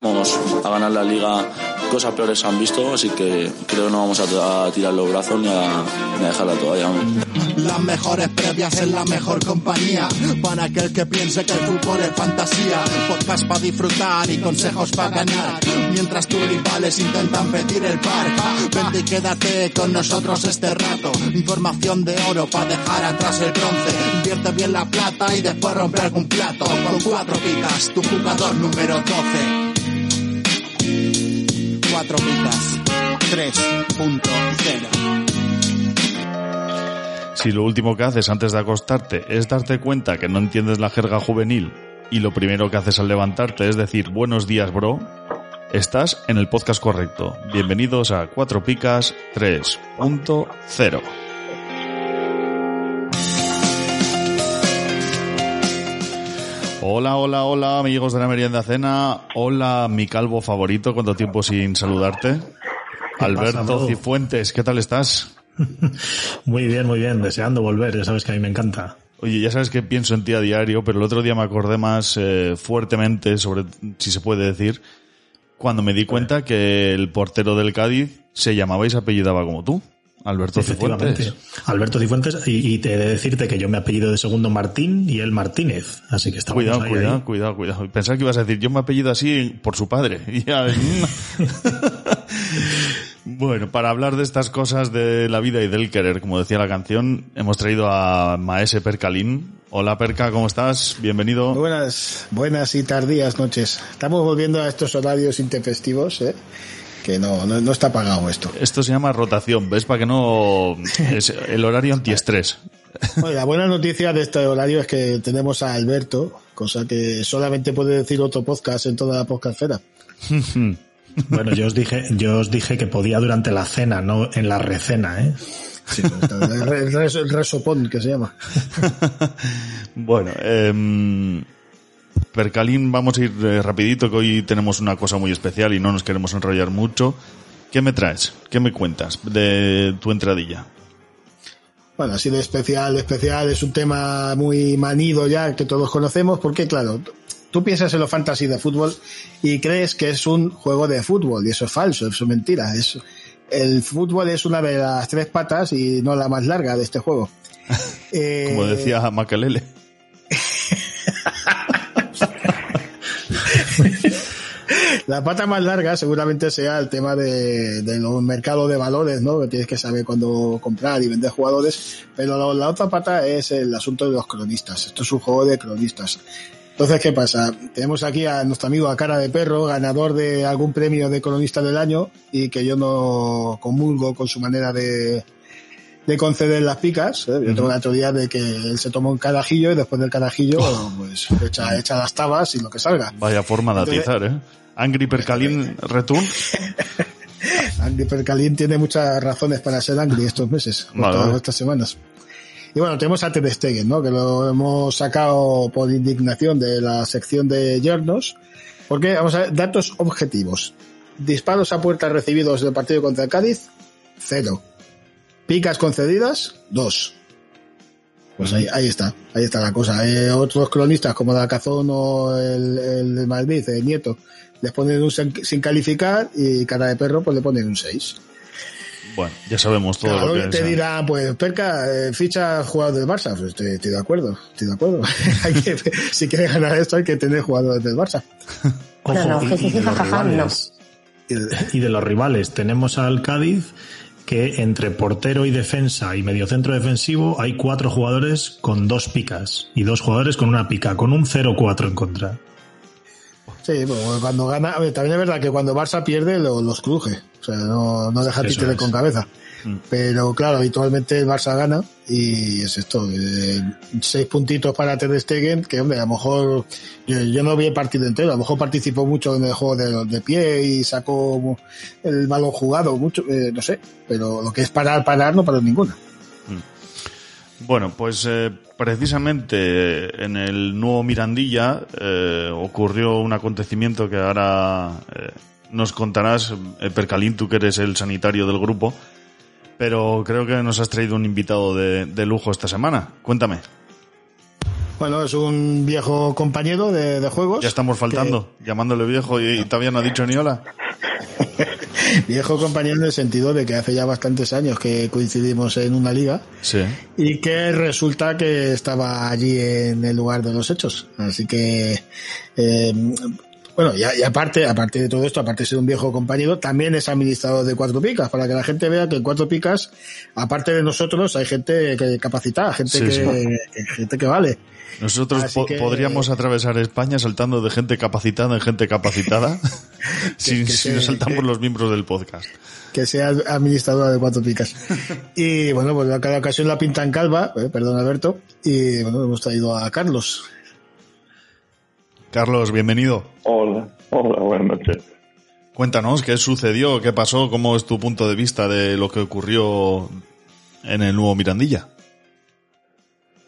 Vamos a ganar la liga, cosas peores han visto, así que creo que no vamos a, tirar los brazos ni a, ni a. Las mejores previas en la mejor compañía, para aquel que piense que el fútbol es fantasía. Podcast para disfrutar y consejos para ganar, mientras tus rivales intentan pedir el par. Vente y quédate con nosotros este rato. Información de oro para dejar atrás el bronce. Invierte bien la plata y después romper un plato. Con cuatro picas, tu jugador número 12 cuatro picas 3.0. Si lo último que haces antes de acostarte es darte cuenta que no entiendes la jerga juvenil y lo primero que haces al levantarte es decir buenos días bro, estás en el podcast correcto. Bienvenidos a Cuatro Picas 3.0. Hola, hola, hola, amigos de la merienda cena. Hola, mi calvo favorito. ¿Cuánto tiempo sin saludarte? Alberto Cifuentes, ¿qué tal estás? muy bien, muy bien. Deseando volver. Ya sabes que a mí me encanta. Oye, ya sabes que pienso en ti a diario, pero el otro día me acordé más eh, fuertemente sobre, si se puede decir, cuando me di cuenta que el portero del Cádiz se llamaba y se apellidaba como tú. Alberto Cifuentes. Alberto Cifuentes, y, te he de decirte que yo me apellido de segundo Martín y él Martínez, así que está Cuidado, cuidado, cuidado, cuidado. Pensaba que ibas a decir, yo me apellido así por su padre. bueno, para hablar de estas cosas de la vida y del querer, como decía la canción, hemos traído a Maese Percalín. Hola Perca, ¿cómo estás? Bienvenido. Buenas, buenas y tardías noches. Estamos volviendo a estos horarios intempestivos, ¿eh? Que no, no, está pagado esto. Esto se llama rotación, ¿ves? Para que no... Es el horario antiestrés. la buena noticia de este horario es que tenemos a Alberto, cosa que solamente puede decir otro podcast en toda la podcastfera. bueno, yo os dije, yo os dije que podía durante la cena, no en la recena, ¿eh? Sí, el, resopón que se llama. bueno, eh, Percalín, vamos a ir eh, rapidito, que hoy tenemos una cosa muy especial y no nos queremos enrollar mucho. ¿Qué me traes? ¿Qué me cuentas de tu entradilla? Bueno, así de especial, especial, es un tema muy manido ya que todos conocemos, porque claro, tú piensas en los fantasy de fútbol y crees que es un juego de fútbol, y eso es falso, eso es mentira. Es, el fútbol es una de las tres patas y no la más larga de este juego. Como decía Makalele. La pata más larga seguramente sea el tema de, los mercados de valores, ¿no? Que tienes que saber cuándo comprar y vender jugadores. Pero la, otra pata es el asunto de los cronistas. Esto es un juego de cronistas. Entonces, ¿qué pasa? Tenemos aquí a nuestro amigo a cara de perro, ganador de algún premio de cronista del año y que yo no comulgo con su manera de, de conceder las picas. ¿eh? Yo tengo la teoría de que él se toma un carajillo y después del carajillo, oh. pues echa, echa las tabas y lo que salga. Vaya forma de atizar, ¿eh? Angry Percalín Return. Angry Percalín tiene muchas razones para ser Angry estos meses, todas estas semanas. Y bueno, tenemos a Ter Stegen, ¿no? Que lo hemos sacado por indignación de la sección de yernos. Porque, vamos a ver, datos objetivos. Disparos a puerta recibidos del partido contra el Cádiz, cero. Picas concedidas, dos. Pues ahí, ahí está, ahí está la cosa. Eh, otros cronistas como Dacazón o el, el Madrid, el Nieto, les ponen un sin calificar y cara de perro pues le ponen un 6. Bueno, ya sabemos todo lo que te dirá, pues Perca, eh, ficha jugador del Barça. Pues estoy, de acuerdo, estoy de acuerdo. si quieres ganar esto hay que tener jugadores del Barça. y de los rivales tenemos al Cádiz que entre portero y defensa y mediocentro defensivo hay cuatro jugadores con dos picas y dos jugadores con una pica, con un 0-4 en contra. Sí, pues cuando gana, también es verdad que cuando Barça pierde los cruje, o sea, no, no deja títere con cabeza. Mm. Pero claro, habitualmente el Barça gana y es esto, eh, seis puntitos para Ter Stegen, que hombre, a lo mejor yo, no vi el partido entero, a lo mejor participó mucho en el juego de, de pie y sacó el balón jugado, mucho, eh, no sé, pero lo que es parar, parar, no paró ninguna. Mm. Bueno, pues eh, precisamente en el nuevo Mirandilla ocurrió un acontecimiento que ahora nos contarás, Percalín, tú que eres el sanitario del grupo, pero creo que nos has traído un invitado de, lujo esta semana. Cuéntame. Bueno, es un viejo compañero de, juegos. Ya estamos faltando, llamándole viejo y, todavía no ha dicho ni hola. viejo compañero en el sentido de que hace ya bastantes años que coincidimos en una liga. Sí. Y que resulta que estaba allí en el lugar de los hechos. Así que eh, bueno, y, aparte, aparte de todo esto, aparte de ser un viejo compañero, también es administrador de Cuatro Picas, para que la gente vea que en Cuatro Picas, aparte de nosotros, hay gente que capacita, gente, que, gente que vale. Nosotros podríamos atravesar España saltando de gente capacitada en gente capacitada si, nos saltamos los miembros del podcast. Que sea administradora de cuatro picas. y bueno, pues a cada ocasión la pintan calva, eh, perdón Alberto, y bueno, hemos traído a Carlos. Carlos, bienvenido. Hola, hola, buenas noches. Cuéntanos qué sucedió, qué pasó, cómo es tu punto de vista de lo que ocurrió en el nuevo Mirandilla.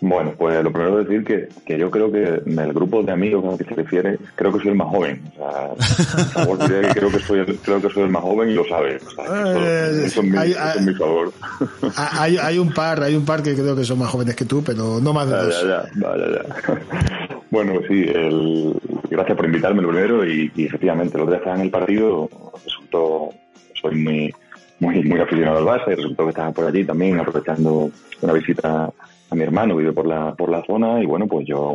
Bueno, pues lo primero es decir que, que yo creo que en el grupo de amigos al que se refiere, creo que soy el más joven. O sea, que creo que soy el, creo que soy el más joven y lo sabe. Eh, eso, es mi, hay, mi favor. Hay, hay, un par, hay un par que creo que son más jóvenes que tú, pero no más de dos. Ya, ya, ya, Bueno, sí, el, gracias por invitarme lo primero y, efectivamente, el otro día estaba en el partido, resultó, soy muy, muy, aficionado al base, resultó que estaba por allí también aprovechando una visita a mi hermano, vive por la, por la zona y bueno, pues yo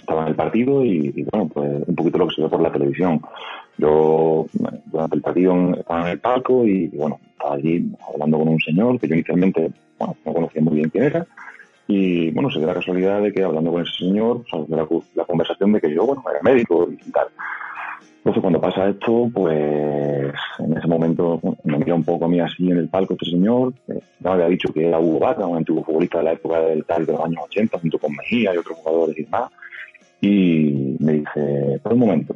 estaba en el partido y, bueno, pues un poquito lo que se ve por la televisión. Yo durante el partido estaba en el palco y, bueno, estaba allí hablando con un señor que yo inicialmente, bueno, no conocía muy bien quién era y bueno, se dio la casualidad de que hablando con ese señor, salió la, la, conversación de que yo, bueno, era médico y tal. Entonces cuando pasa esto, pues en ese momento me mira un poco a mí así en el palco este señor, eh, me había dicho que era Hugo Vaca, un antiguo futbolista de la época del tal de los años 80, junto con Mejía y otros jugadores y demás, y me dice, por un momento,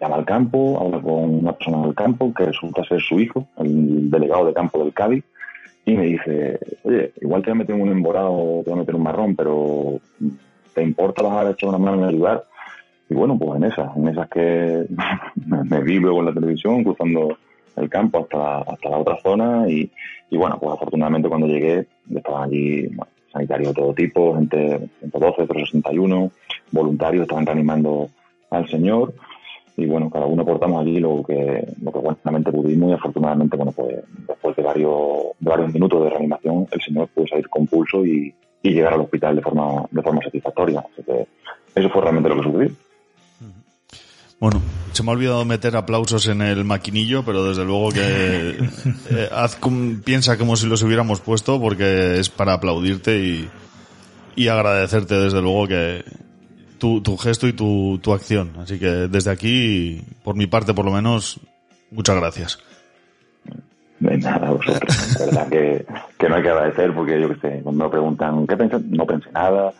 llama al campo, habla con una persona del campo que resulta ser su hijo, el delegado de campo del Cádiz, y me dice, oye, igual te voy a meter un emborado, te voy a meter un marrón, pero ¿te importa bajar a echar una mano en el lugar? Y bueno, pues en esas, en esas que me vi luego en la televisión, cruzando el campo hasta, hasta la otra zona y, y bueno, pues afortunadamente cuando llegué estaban allí sanitarios de todo tipo, gente 112, 361, voluntarios, estaban reanimando al señor y bueno, cada uno portamos allí lo que, lo que buenamente pudimos y afortunadamente, bueno, pues después de varios, de varios minutos de reanimación, el señor pudo salir con pulso y, y llegar al hospital de forma, de forma satisfactoria. Así que eso fue realmente lo que sucedió. Bueno, se me ha olvidado meter aplausos en el maquinillo, pero desde luego que eh, haz piensa como si los hubiéramos puesto porque es para aplaudirte y, y agradecerte desde luego que, tu, tu gesto y tu, tu acción. Así que desde aquí, por mi parte por lo menos, muchas gracias. De nada, vosotros. La verdad que, que, no hay que agradecer porque yo que sé, cuando me preguntan, ¿qué pensé? No pensé nada.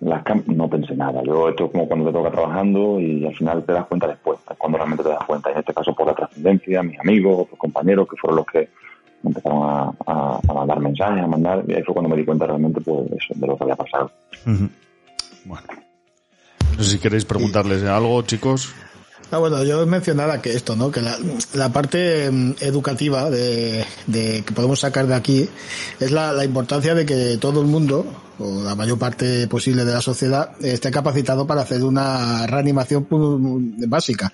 Las no pensé nada. Yo esto es como cuando te toca trabajando y al final te das cuenta después, cuando realmente te das cuenta. En este caso por la trascendencia, mis amigos, los compañeros que fueron los que empezaron a, a, mandar mensajes, a mandar, y ahí fue cuando me di cuenta realmente pues, de lo que había pasado. Bueno. No sé si queréis preguntarles algo, chicos. Ah, bueno, yo mencionaba que esto, ¿no? Que la, la parte mm, educativa de, de, que podemos sacar de aquí es la, la importancia de que todo el mundo, o la mayor parte posible de la sociedad esté capacitado para hacer una reanimación básica.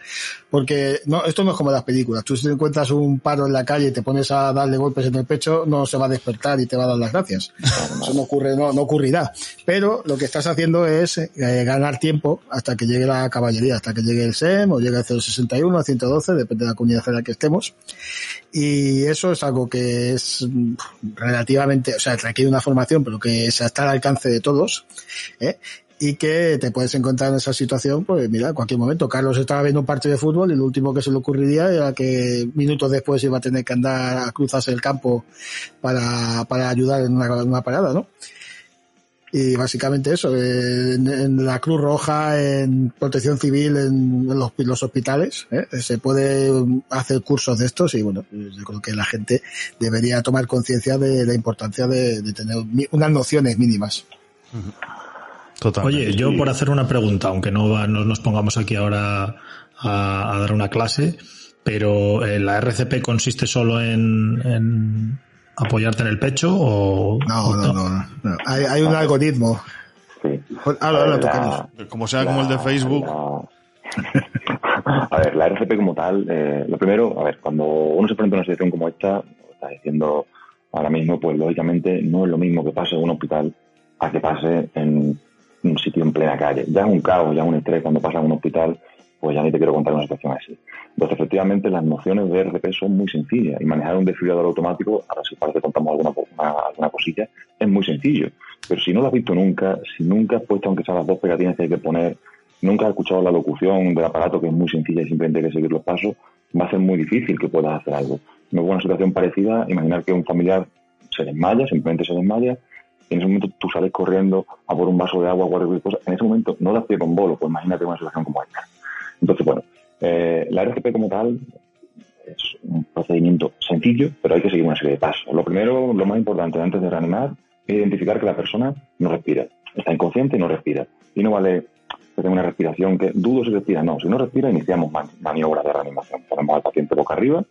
Porque no, esto no es como las películas. Tú si te encuentras un paro en la calle y te pones a darle golpes en el pecho, no se va a despertar y te va a dar las gracias. Eso no ocurre, no, no ocurrirá. Pero lo que estás haciendo es eh, ganar tiempo hasta que llegue la caballería, hasta que llegue el SEM o llegue el 061, el 112, depende de la comunidad en la que estemos. Y eso es algo que es relativamente, o sea, requiere una formación, pero que está al alcance de todos. ¿eh? y que te puedes encontrar en esa situación, pues mira, en cualquier momento. Carlos estaba viendo un partido de fútbol y lo último que se le ocurriría era que minutos después iba a tener que andar a cruzarse el campo para, para ayudar en una, una parada, ¿no? Y básicamente eso, en, la Cruz Roja, en protección civil, en los, los hospitales, ¿eh? se puede hacer cursos de estos y bueno, yo creo que la gente debería tomar conciencia de la importancia de, tener unas nociones mínimas. Oye, yo por hacer una pregunta, aunque no, no nos pongamos aquí ahora a, dar una clase, pero eh, ¿la RCP consiste solo en, apoyarte en el pecho o...? No, no, no. Hay, un algoritmo. Sí. Habla, Como sea como el de Facebook. A ver, la RCP como tal, eh, lo primero, a ver, cuando uno se presenta en una situación como esta, está diciendo ahora mismo, pues lógicamente no es lo mismo que pase en un hospital a que pase en un sitio en plena calle. Ya es un caos, ya es un estrés cuando pasa en un hospital, pues ya ni te quiero contar una situación así. Entonces, efectivamente, las nociones de RCP son muy sencillas y manejar un desfibrilador automático, ahora si parece contamos alguna, alguna cosilla, es muy sencillo. Pero si no lo has visto nunca, si nunca has puesto aunque sean las dos pegatinas que hay que poner, nunca has escuchado la locución del aparato que es muy sencilla y simplemente hay que seguir los pasos, va a ser muy difícil que puedas hacer algo. No es una situación parecida, imaginar que un familiar se desmaya, simplemente se desmaya, en ese momento tú sales corriendo a por un vaso de agua o cualquier cosa, en ese momento no das pie con bolo, pues imagínate una situación como esta. Entonces, bueno, eh, la RCP como tal es un procedimiento sencillo, pero hay que seguir una serie de pasos. Lo primero, lo más importante antes de reanimar, es identificar que la persona no respira. Está inconsciente y no respira. Y no vale que tenga una respiración que dudo si respira. No, si no respira, iniciamos maniobras de reanimación. Ponemos al paciente boca arriba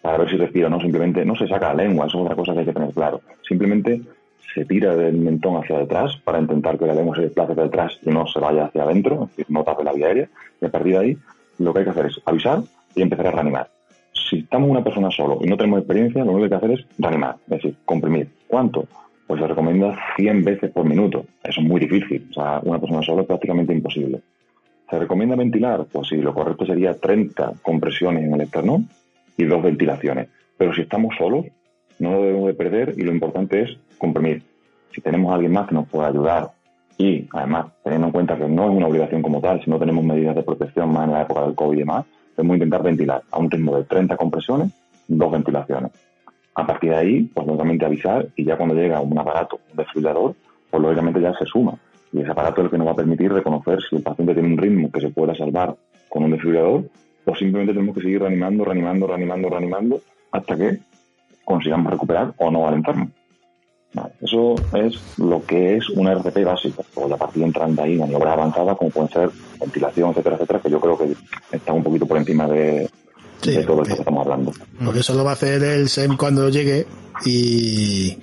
para ver si respira o no. Simplemente no se saca la lengua, eso es otra cosa que hay que tener claro. Simplemente se tira del mentón hacia detrás para intentar que la lengua se desplace hacia detrás y no se vaya hacia adentro, es decir, no tape la vía aérea. Y a partir de ahí, lo que hay que hacer es avisar y empezar a reanimar. Si estamos una persona solo y no tenemos experiencia, lo único que hay que hacer es reanimar, es decir, comprimir. ¿Cuánto? Pues se recomienda 100 veces por minuto. Eso es muy difícil. O sea, una persona sola es prácticamente imposible. ¿Se recomienda ventilar? Pues sí, lo correcto sería 30 compresiones en el esternón y dos ventilaciones. Pero si estamos solos, no lo debemos de perder y lo importante es comprimir. Si tenemos a alguien más que nos pueda ayudar y además teniendo en cuenta que no es una obligación como tal, si no tenemos medidas de protección más en la época del COVID y demás, debemos intentar ventilar a un ritmo de 30 compresiones, dos ventilaciones. A partir de ahí, pues lógicamente avisar y ya cuando llega un aparato, un desfibrilador, pues lógicamente ya se suma. Y ese aparato es el que nos va a permitir reconocer si el paciente tiene un ritmo que se pueda salvar con un desfibrilador o simplemente tenemos que seguir reanimando, reanimando, reanimando, reanimando hasta que consigamos recuperar o no al enfermo. eso es lo que es una RCP básica. Luego ya partir entrando ahí maniobras avanzadas como pueden ser ventilación, etcétera, etcétera, que yo creo que está un poquito por encima de, todo esto que estamos hablando. Porque eso lo va a hacer el SEM cuando llegue y,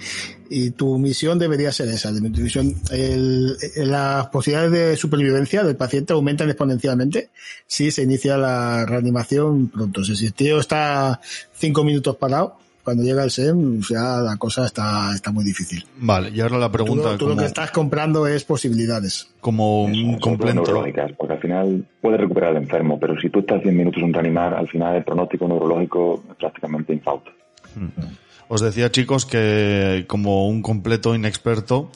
y tu misión debería ser esa. De tu misión, el, las posibilidades de supervivencia del paciente aumentan exponencialmente si se inicia la reanimación pronto. si el tío está cinco minutos parado, cuando llega el SEM, ya la cosa está, está muy difícil. Vale, y ahora la pregunta... Tú, lo que estás comprando es posibilidades. Como un complemento... Porque al final puede recuperar al enfermo, pero si tú estás 10 minutos en reanimar, al final el pronóstico neurológico es prácticamente infausto. Hmm. Os decía, chicos, que como un completo inexperto,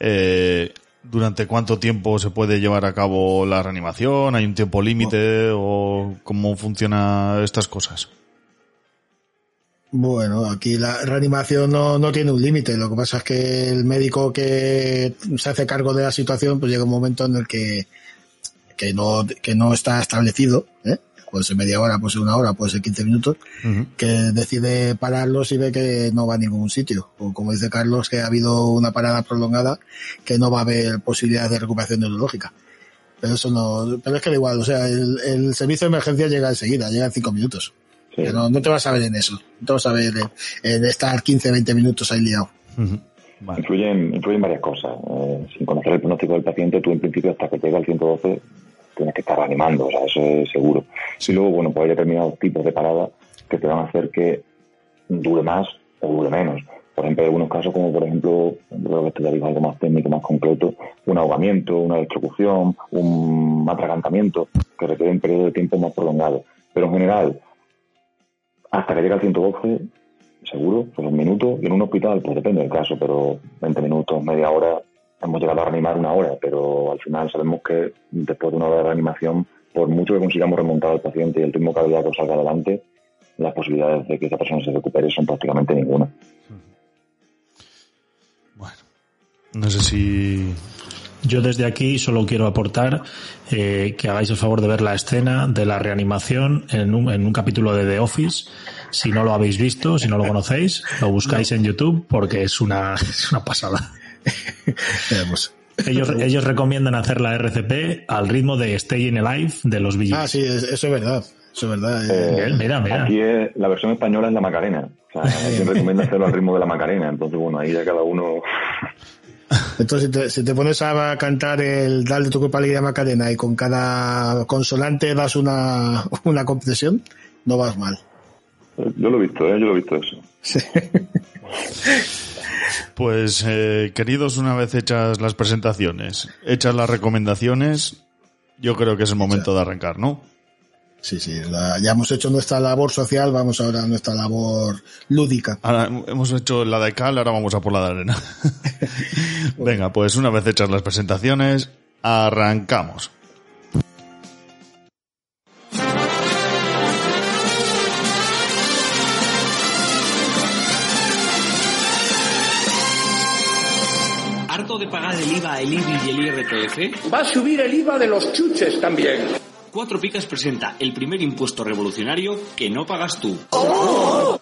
eh, ¿durante cuánto tiempo se puede llevar a cabo la reanimación? ¿Hay un tiempo límite o cómo funcionan estas cosas? Bueno, aquí la reanimación no, no tiene un límite. Lo que pasa es que el médico que se hace cargo de la situación, pues llega un momento en el que, que no, que no está establecido, ¿eh? puede ser media hora, puede ser una hora, puede ser 15 minutos, que decide pararlos y ve que no va a ningún sitio. O como dice Carlos, que ha habido una parada prolongada, que no va a haber posibilidades de recuperación neurológica. Pero eso no, pero es que da igual, o sea, el, el servicio de emergencia llega enseguida, llega en 5 minutos. No, no, te vas a ver en eso. No te vas a ver en, estar 15, 20 minutos ahí liado. influyen, influyen varias cosas. Eh, sin conocer el pronóstico del paciente, tú en principio hasta que llega al 112 tienes que estar reanimando, o sea, eso es seguro. Si luego, bueno, pues hay determinados tipos de parada que te van a hacer que dure más o dure menos. Por ejemplo, en algunos casos, como por ejemplo, creo que esto ya digo algo más técnico, más concreto, un ahogamiento, una electrocución, un atragantamiento, que requiere un periodo de tiempo más prolongado. Pero en general, hasta que llega al 112, seguro, pues un minuto, y en un hospital, pues depende del caso, pero 20 minutos, media hora, hemos llegado a reanimar una hora, pero al final sabemos que después de una hora de reanimación, por mucho que consigamos remontar al paciente y el ritmo cardíaco salga adelante, las posibilidades de que esa persona se recupere son prácticamente ninguna. Bueno, no sé si yo desde aquí solo quiero aportar eh, que hagáis el favor de ver la escena de la reanimación en un, en un capítulo de The Office. Si no lo habéis visto, si no lo conocéis, lo buscáis en YouTube porque es una, es una pasada. ellos, ellos recomiendan hacer la RCP al ritmo de Staying Alive de los Billys. Ah, sí, eso es verdad. Eso es verdad. Eh, mira, mira. Aquí es, la versión española es la Macarena. O sea, quien recomienda hacerlo al ritmo de la Macarena. Entonces, bueno, ahí ya cada uno entonces, si te, pones a cantar el Dal de tu culpa de Macarena y con cada consonante das una, una compresión, no vas mal. Yo lo he visto, ¿eh? yo lo he visto eso. Pues, eh, queridos, una vez hechas las presentaciones, hechas las recomendaciones, yo creo que es el momento de arrancar, ¿no? Sí, sí, ya hemos hecho nuestra labor social, vamos ahora a nuestra labor lúdica. Ahora hemos hecho la de cal, ahora vamos a por la de arena. Venga, pues una vez hechas las presentaciones, arrancamos. ¿Harto de pagar el IVA, el IBI y el IRPF? Va a subir el IVA de los chuches también. Cuatro Picas presenta el primer impuesto revolucionario que no pagas tú. ¡Oh!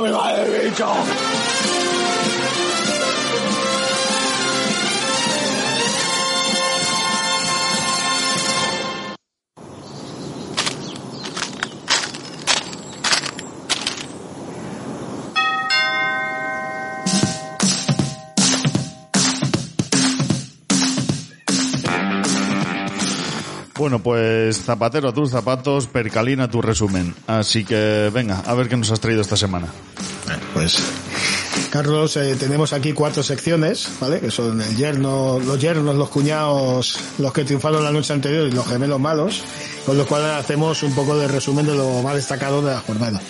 Me va el bicho. Bueno, pues zapatero tus zapatos, percalina tu resumen. Así que venga, a ver qué nos has traído esta semana. Pues Carlos, eh, tenemos aquí cuatro secciones, ¿vale? Que son el yerno, los yernos, los cuñados, los que triunfaron la noche anterior y los gemelos malos, con los cuales hacemos un poco de resumen de lo más destacado de la jornada.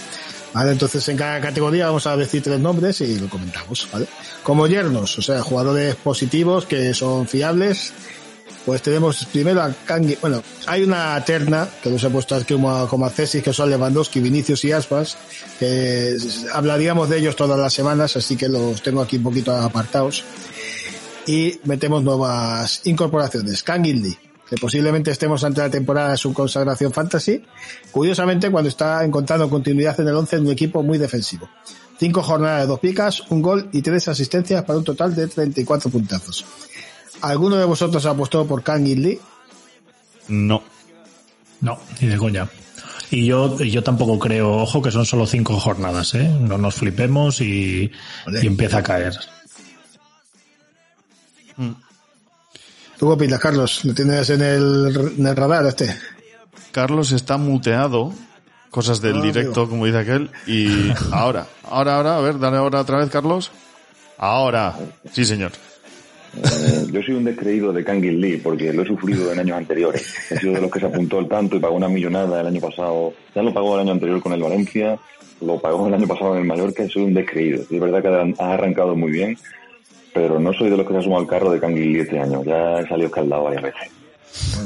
¿Vale? Entonces en cada categoría vamos a decir tres nombres y lo comentamos, ¿vale? Como yernos, o sea, jugadores positivos que son fiables, pues tenemos primero a Kangi. Bueno, hay una terna que los he puesto aquí como, como accesis, que son Lewandowski, Vinicius y Aspas, que hablaríamos de ellos todas las semanas, así que los tengo aquí un poquito apartados. Y metemos nuevas incorporaciones. Kangin que posiblemente estemos ante la temporada de su consagración fantasy. Curiosamente, cuando está encontrando continuidad en el 11 en un equipo muy defensivo. Cinco jornadas de dos picas, un gol y tres asistencias para un total de 34 puntazos. ¿Alguno de vosotros ha apostado por Kang Lee? No. No, ni de coña. Y yo, yo tampoco creo, ojo, que son solo cinco jornadas, ¿eh? No nos flipemos y, empieza a caer. Mm. ¿Tú qué opinas, Carlos? ¿Lo tienes en el, en el radar este? Carlos está muteado, cosas del ah, directo, como dice aquel, y ahora, ahora, ahora, a ver, dale ahora otra vez, Carlos. Ahora, sí, señor. Eh, yo soy un descreído de Kangin Lee porque lo he sufrido en años anteriores. He sido de los que se apuntó el tanto y pagó una millonada el año pasado. Ya lo pagó el año anterior con el Valencia, lo pagó el año pasado en el Mallorca y soy un descreído. Es verdad que ha arrancado muy bien, pero no soy de los que se asumado al carro de Kangin Lee este año. Ya he salido escaldado varias veces.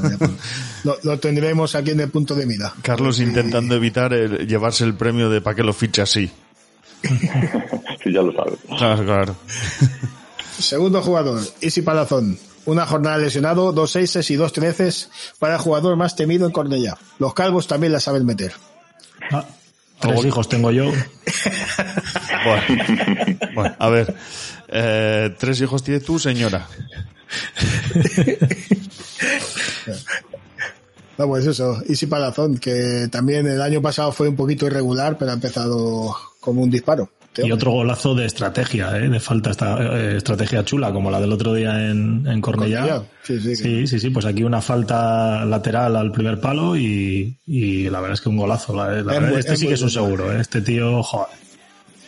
Pues, lo, tendremos aquí en el punto de mira. Carlos intentando evitar llevarse el premio de para que lo fiche así. sí, ya lo sabes. Claro, claro. Segundo jugador, Isi Palazón. Una jornada lesionado, dos seises y dos treces para el jugador más temido en Cornellá. Los calvos también la saben meter. Ah, tres hijos tengo yo. bueno, a ver. Eh, ¿Tres hijos tienes tú, señora? No, pues eso, Isi Palazón, que también el año pasado fue un poquito irregular, pero ha empezado como un disparo Y otro golazo de estrategia, ¿eh? de falta esta eh, estrategia chula, como la del otro día en, en Cornellá. Sí sí, sí, sí, sí, Pues aquí una falta lateral al primer palo y, y la verdad es que un golazo. La, este sí que es un seguro, ¿eh? este tío, joder.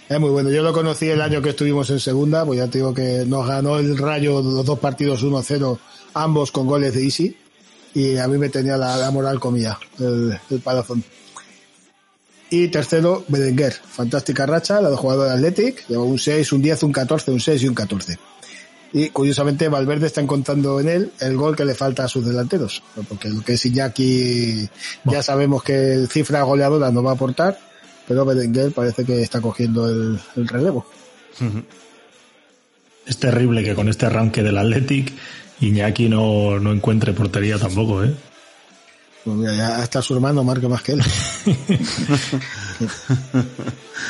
Es muy bueno. Yo lo conocí el año que estuvimos en segunda, pues ya te digo que nos ganó el Rayo los dos partidos 1-0, ambos con goles de Easy. Y a mí me tenía la, moral comida, el, el palazón. Y tercero, Berenguer. Fantástica racha, la de jugador de Athletic. Lleva un 6, un 10, un 14, un 6 y un 14. Y curiosamente Valverde está encontrando en él el gol que le falta a sus delanteros. Porque lo que es Iñaki ya sabemos que el cifra goleadora no va a aportar, pero Berenguer parece que está cogiendo el, relevo. Es terrible que con este arranque del Athletic Iñaki no, no encuentre portería tampoco, ¿eh? Pues mira, ya está su hermano marca más que él.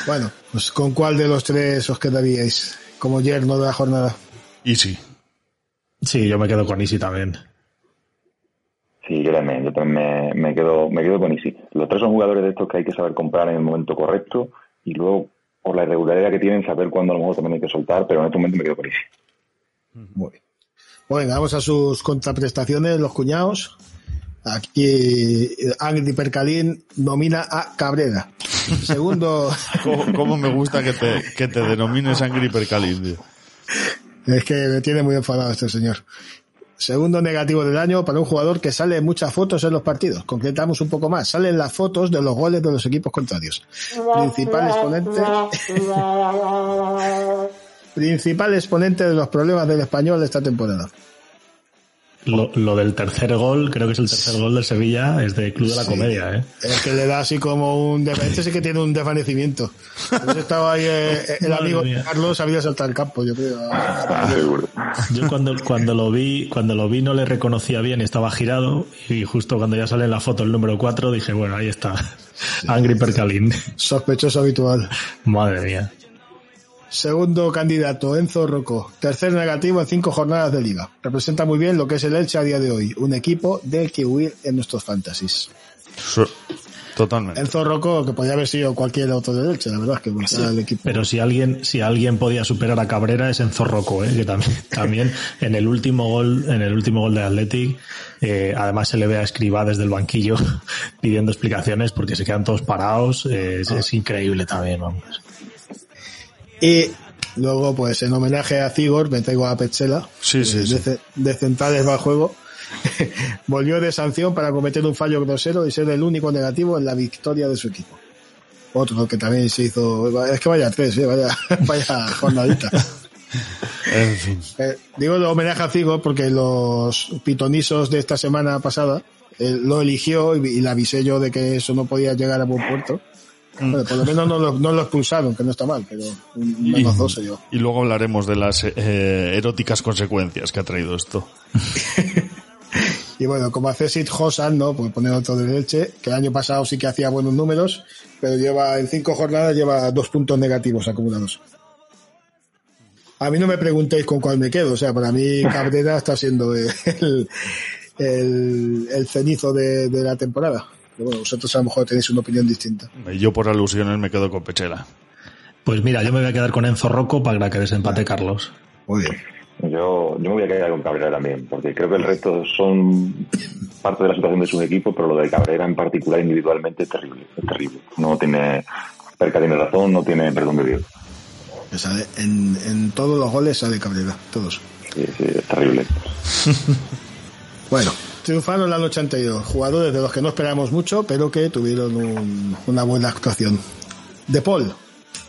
bueno, pues ¿con cuál de los tres os quedaríais como yerno de la jornada? Easy. Sí, yo me quedo con Easy también. Sí, yo también, yo también me, quedo, me quedo con Easy. Los tres son jugadores de estos que hay que saber comprar en el momento correcto y luego, por la irregularidad que tienen, saber cuándo a lo mejor también hay que soltar, pero en este momento me quedo con Easy. Muy bien. Bueno, vamos a sus contraprestaciones, los cuñados. Aquí Angry Percalín nomina a Cabrera. Segundo. ¿Cómo, me gusta que te, que te denomines Angry Percalín? Es que me tiene muy enfadado este señor. Segundo negativo del año para un jugador que sale en muchas fotos en los partidos. Concretamos un poco más. Salen las fotos de los goles de los equipos contrarios. Principal exponente. principal exponente de los problemas del español de esta temporada. Lo, lo, del tercer gol, creo que es el tercer gol del Sevilla, es de Club de la Comedia, ¿eh? Es que le da así como un... Este sí que tiene un desvanecimiento. estaba ahí eh, el amigo Carlos, había saltado el campo, yo creo. Yo cuando, cuando lo vi, cuando lo vi no le reconocía bien, estaba girado, y justo cuando ya sale en la foto el número 4 dije, bueno, ahí está. Angry Percalín. Sospechoso habitual. Madre mía. Segundo candidato, Enzo Rocco. Tercer negativo en cinco jornadas de liga. Representa muy bien lo que es el Elche a día de hoy. Un equipo del que huir en nuestros fantasies. Totalmente. Enzo Rocco, que podría haber sido cualquier otro del Elche, la verdad es que el equipo. Pero si alguien, si alguien podía superar a Cabrera es Enzo Rocco, ¿eh? que también, también en el último gol, en el último gol de Athletic, eh, además se le ve a Escribá desde el banquillo pidiendo explicaciones porque se quedan todos parados. Eh, es, es increíble también, vamos. Y luego, pues en homenaje a Cigor, me traigo a Petzela, sí, sí, de, de, centrales va juego. Volvió de sanción para cometer un fallo grosero y ser el único negativo en la victoria de su equipo. Otro que también se hizo, es que vaya tres, ¿eh? vaya, vaya jornadita. en fin. Eh, digo de homenaje a Cigor porque los pitonisos de esta semana pasada eh, lo eligió y, y, le avisé yo de que eso no podía llegar a buen puerto por lo menos no lo, no lo, expulsaron, que no está mal, pero menos dos yo. Y luego hablaremos de las eh, eróticas consecuencias que ha traído esto. y bueno, como hace Sid Hosan, ¿no? Pues poner otro de leche, que el año pasado sí que hacía buenos números, pero lleva, en cinco jornadas lleva dos puntos negativos acumulados. A mí no me preguntéis con cuál me quedo, o sea, para mí Cabrera está siendo el, el, el cenizo de, de la temporada bueno, vosotros a lo mejor tenéis una opinión distinta. Yo por alusiones me quedo con Pechela. Pues mira, yo me voy a quedar con Enzo Rocco para que desempate Carlos. Muy bien. Yo, yo me voy a quedar con Cabrera también, porque creo que el resto son parte de la situación de sus equipos, pero lo de Cabrera en particular individualmente es terrible, es terrible. No tiene, Perca tiene razón, no tiene perdón de Dios. En, en todos los goles sale Cabrera, todos. Sí, sí, es terrible. bueno, Triunfaron en el 82, jugadores de los que no esperamos mucho, pero que tuvieron una buena actuación. De Paul,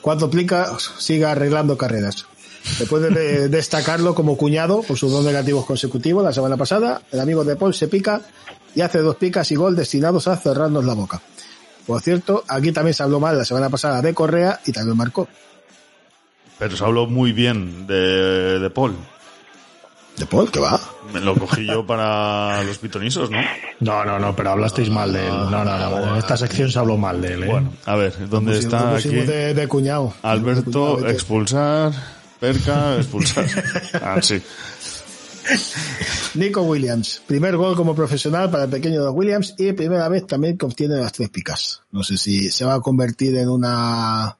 cuando aplica, sigue arreglando carreras. Después de destacarlo como cuñado por sus dos negativos consecutivos la semana pasada, el amigo de Paul se pica y hace dos picas y gol destinados a cerrarnos la boca. Por cierto, aquí también se habló mal la semana pasada de Correa y también marcó. Pero se habló muy bien de, de Paul. ¿De Paul? ¿Qué va? Me lo cogí yo para los pitonisos, ¿no? No, no, no, pero hablasteis mal de él. No, no, no. En esta sección se habló mal de él. ¿eh? Bueno, a ver, ¿dónde está aquí? De, de, cuñado. Alberto, expulsar. Perca, expulsar. ah, sí. Nico Williams, primer gol como profesional para el pequeño de Williams y primera vez también que obtiene las tres picas. No sé si se va a convertir en una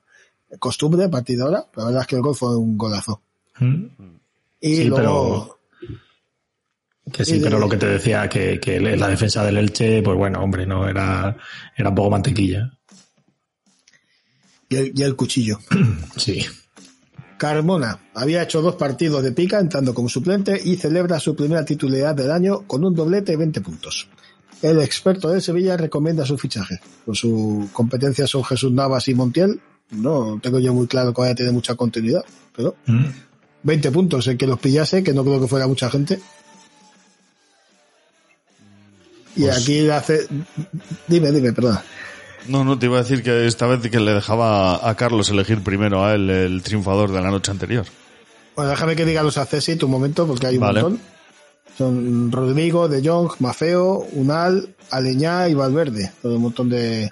costumbre a partir de ahora, pero la verdad es que el gol fue un golazo. Mm. Y Sí, luego, Que sí, Y pero lo que te decía, que, que la defensa del Elche, pues bueno, hombre, no era, era un poco mantequilla. y, el, y el cuchillo. Sí. Carmona había hecho dos partidos de pica entrando como suplente y celebra su primera titularidad del año con un doblete de 20 puntos. El experto de Sevilla recomienda su fichaje. Con su competencia son Jesús Navas y Montiel. No tengo yo muy claro que vaya a tener mucha continuidad, pero Mm. 20 puntos, el que los pillase, que no creo que fuera mucha gente. Y Pues- aquí hace... Dime, dime, perdona. No, no, te iba a decir que esta vez que le dejaba a Carlos elegir primero a él el triunfador de la noche anterior. Bueno, déjame que diga los accesi un momento, porque hay un Vale. montón. Son Rodrigo, De Jong, Mafeo, Unal, Aleñá y Valverde. Todo un montón de,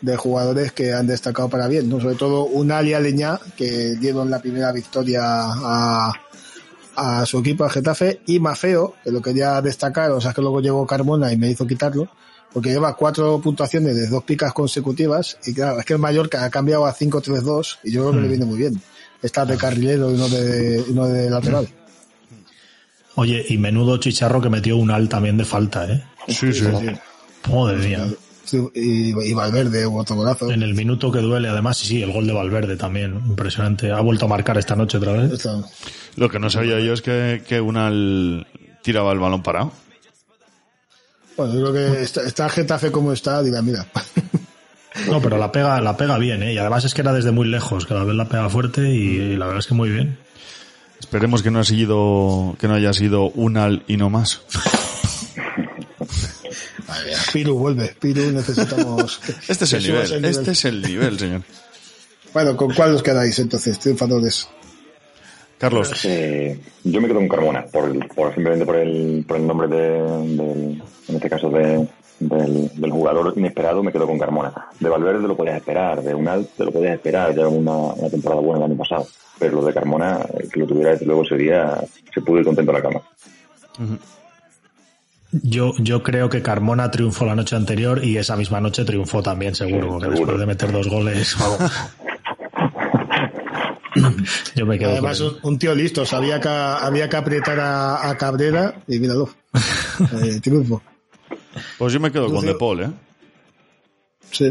de jugadores que han destacado para bien, ¿no? Sobre todo Unal y Aleñá, que dieron la primera victoria a, a su equipo, a Getafe, y Mafeo, que lo quería destacar, o sea que luego llegó Carmona y me hizo quitarlo, porque lleva cuatro puntuaciones de dos picas consecutivas, y claro, es que el Mallorca ha cambiado a 5-3-2, y yo creo que le viene muy bien. Está de carrilero y no de, y no de lateral. Oye, y menudo chicharro que metió un al también de falta, ¿eh? Sí, sí. Madre mía. Y, Valverde, hubo otro golazo. En el minuto que duele, además, sí, sí, el gol de Valverde también, impresionante. Ha vuelto a marcar esta noche otra vez. Lo que no sabía yo es que, que Unal tiraba el balón parado. Bueno, yo creo que está, está Getafe como está, diga, mira. No, pero la pega, la pega bien, ¿eh? Y además es que era desde muy lejos, cada vez la pega fuerte y, y la verdad es que muy bien. Esperemos que no, ha sido, que no haya sido Unal y no más. Piru vuelve, Piru necesitamos. que- Este es que el nivel, este es el nivel, señor. Bueno, ¿con cuál os quedáis entonces, triunfadores? Carlos, Eh, yo me quedo con Carmona, por, el- por simplemente por el, por el nombre de, en este caso de, del, del jugador inesperado, me quedo con Carmona. De Valverde lo podías esperar, de Unal te lo podías esperar, ya una, una temporada buena el año pasado. Pero lo de Carmona, el que lo tuviera desde luego ese día, se pudo ir contento a la cama. Yo, yo creo que Carmona triunfó la noche anterior y esa misma noche triunfó también, seguro, Sí, porque seguro. después de meter dos goles, vamos. Yo me quedo Además, con un, un tío listo, sabía que había que apretar a, a Cabrera y míralo. Eh, triunfo. pues yo me quedo con. De Paul, ¿eh? Sí,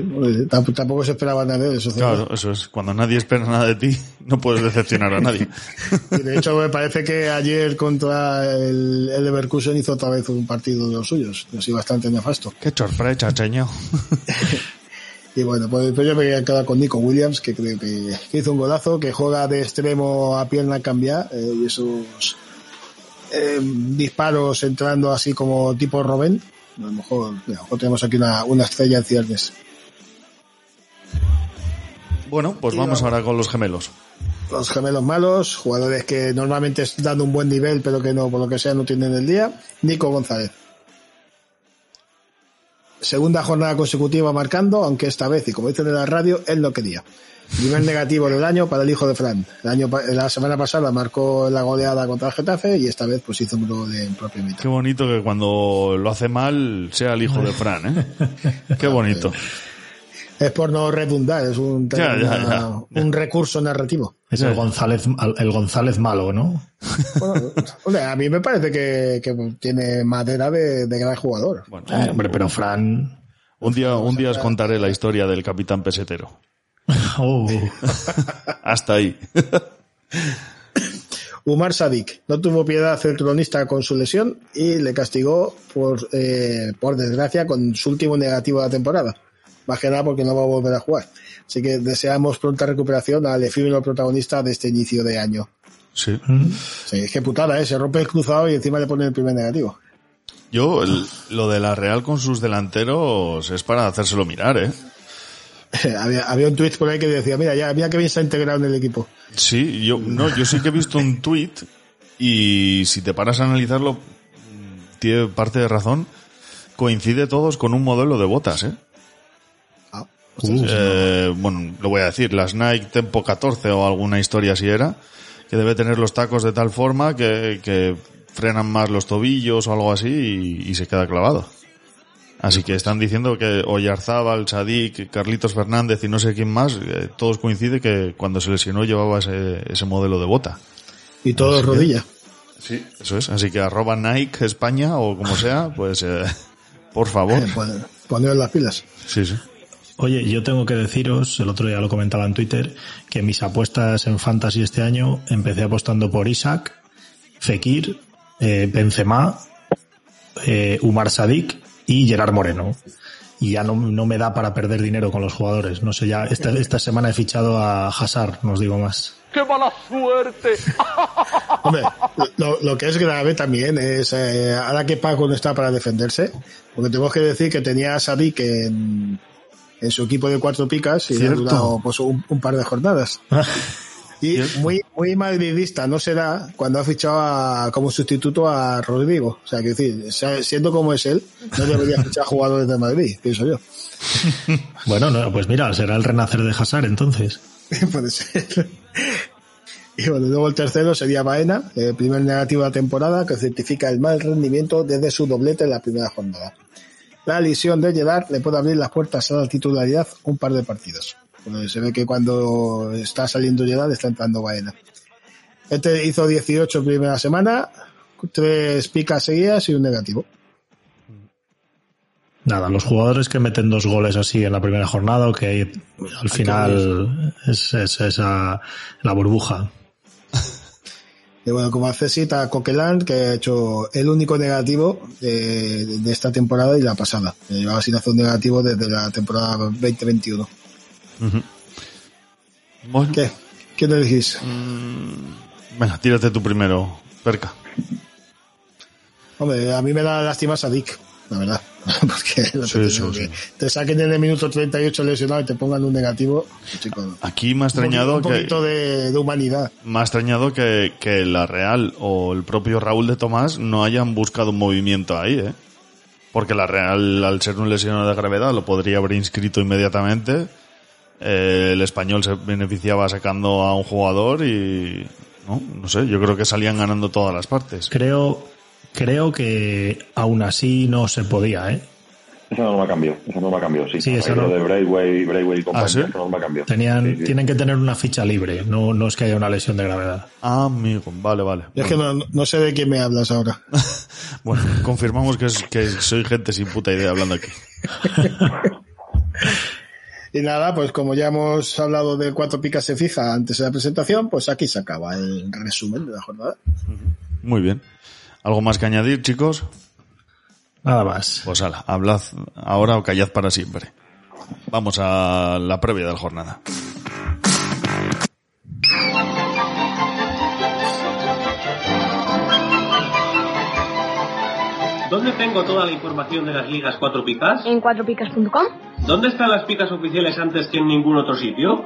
tamp- tampoco se esperaba nada de eso. Claro, eso es. Cuando nadie espera nada de ti, no puedes decepcionar a nadie. Y de hecho, me parece que ayer contra el, el Leverkusen hizo otra vez un partido de los suyos. Así bastante nefasto. Qué sorpresa, señor. Y bueno, pues, pues yo me voy a quedar con Nico Williams, que creo que, que hizo un golazo, que juega de extremo a pierna cambiada, eh, y esos eh, disparos entrando así como tipo Robben. A lo mejor, a lo mejor tenemos aquí una, una estrella en ciernes. Bueno, pues vamos vamos. ahora con los gemelos. Los gemelos malos, jugadores que normalmente dan un buen nivel, pero que no, por lo que sea, no tienen el día. Nico González. Segunda jornada consecutiva marcando, aunque esta vez, y como dicen en la radio, él no quería. Primer negativo del año para el hijo de Fran. El año, pa- la semana pasada marcó la goleada contra el Getafe y esta vez pues hizo un gol en propia mitad. Qué bonito que cuando lo hace mal sea el hijo de Fran, ¿eh? Qué bonito. Es por no redundar, es un, Ya, ya, una- ya. un recurso narrativo. Es el González, el González malo, ¿no? Bueno, hombre, a mí me parece que, que tiene madera de, de gran jugador. Bueno, Eh, hombre, pero Fran. un día, un día os contaré la historia del capitán pesetero. Oh, Hasta ahí. Umar Sadik no tuvo piedad el cronista con su lesión y le castigó por, eh, por desgracia con su último negativo de la temporada. Más que nada porque no va a volver a jugar. Así que deseamos pronta recuperación al efímero protagonista de este inicio de año. Sí. Sí, es que putada, ¿eh? Se rompe el cruzado y encima le pone el primer negativo. Yo, el- lo de la Real con sus delanteros es para hacérselo mirar, ¿eh? había, había un tweet por ahí que decía, mira, ya, mira que bien se ha integrado en el equipo. Sí, yo, no, yo sí que he visto un tuit y si te paras a analizarlo, mm, tiene parte de razón, coincide todos con un modelo de botas, ¿eh? Eh, bueno, lo voy a decir, las Nike Tempo 14 o alguna historia así era, que debe tener los tacos de tal forma que, que frenan más los tobillos o algo así y, y se queda clavado. Así que están diciendo que Oyarzábal, Sadik, Carlitos Fernández y no sé quién más, eh, todos coincide que cuando se lesionó llevaba ese, ese modelo de bota. Y todo Así que- rodilla. Sí, eso es. Así que arroba Nike España o como sea, pues eh, por favor. Pon- Poneros las pilas. Sí, sí. Oye, yo tengo que deciros, el otro día lo comentaba en Twitter, que mis apuestas en Fantasy este año empecé apostando por Isaac, Fekir, eh, Benzema, eh, Umar Sadik y Gerard Moreno. Y ya no, no me da para perder dinero con los jugadores. No sé, ya esta, esta semana he fichado a Hazard, no os digo más. ¡Qué mala suerte! Hombre, lo, lo que es grave también es eh, ahora que Paco no está para defenderse, porque tenemos que decir que tenía a Sadik en, en su equipo de cuatro picas y le ha Cierto. durado pues, un, un par de jornadas. Y muy, muy madridista no será cuando ha fichado a- como sustituto a Rodrigo. O sea, que decir, siendo como es él, no debería fichar jugadores de Madrid, pienso yo. Bueno, no, pues mira, será el renacer de Hazard entonces. Puede ser. Y bueno, luego el tercero sería Baena, el primer negativo de la temporada, que certifica el mal rendimiento desde su doblete en la primera jornada. La lesión de Gerard le puede abrir las puertas a la titularidad un par de partidos. Bueno, se ve que cuando está saliendo Gerard está entrando Baena. Este hizo 18 primera semana, tres picas seguidas y un negativo. Nada, los jugadores que meten dos goles así en la primera jornada o que al final es, es esa la burbuja. Y bueno, como accesita Coquelin, que ha hecho el único negativo de, de esta temporada y la pasada. Llevaba sin hacer un negativo desde la temporada 2021. Bueno, ¿Qué? ¿Qué te dijiste? venga, tírate tú primero, Perca. Hombre, a mí me da lástima Sadik, la verdad. Porque Sí, que sí. te saquen en el minuto 38 lesionado y te pongan un negativo. chico, Aquí me ha extrañado un que poquito de, de humanidad. me ha extrañado que, que la Real o el propio Raúl de Tomás no hayan buscado un movimiento ahí, ¿eh? Porque la Real, al ser un lesionado de gravedad, lo podría haber inscrito inmediatamente. Eh, el español se beneficiaba sacando a un jugador y no, no sé, yo creo que salían ganando todas las partes. Creo, creo que aún así no se podía, ¿eh? Esa norma cambió, esa norma cambió, sí. Sí, esa norma- de Braithwaite, Braithwaite y compañía, ¿Ah, sí? esa norma cambió. Tenían, Sí, sí. tienen que tener una ficha libre, no, no es que haya una lesión de gravedad. Ah, amigo, vale, vale. Es que no, no sé de quién me hablas ahora. Bueno, confirmamos que, es, que soy gente sin puta idea hablando aquí. Y nada, pues como ya hemos hablado de cuatro picas se fija antes de la presentación, pues aquí se acaba el resumen de la jornada. Muy bien. ¿Algo más que añadir, chicos? Nada más. Pues ala, hablad ahora o callad para siempre. Vamos a la previa de la jornada. ¿Dónde tengo toda la información de las ligas 4 picas? En cuatropicas.com. ¿Dónde están las picas oficiales antes que en ningún otro sitio?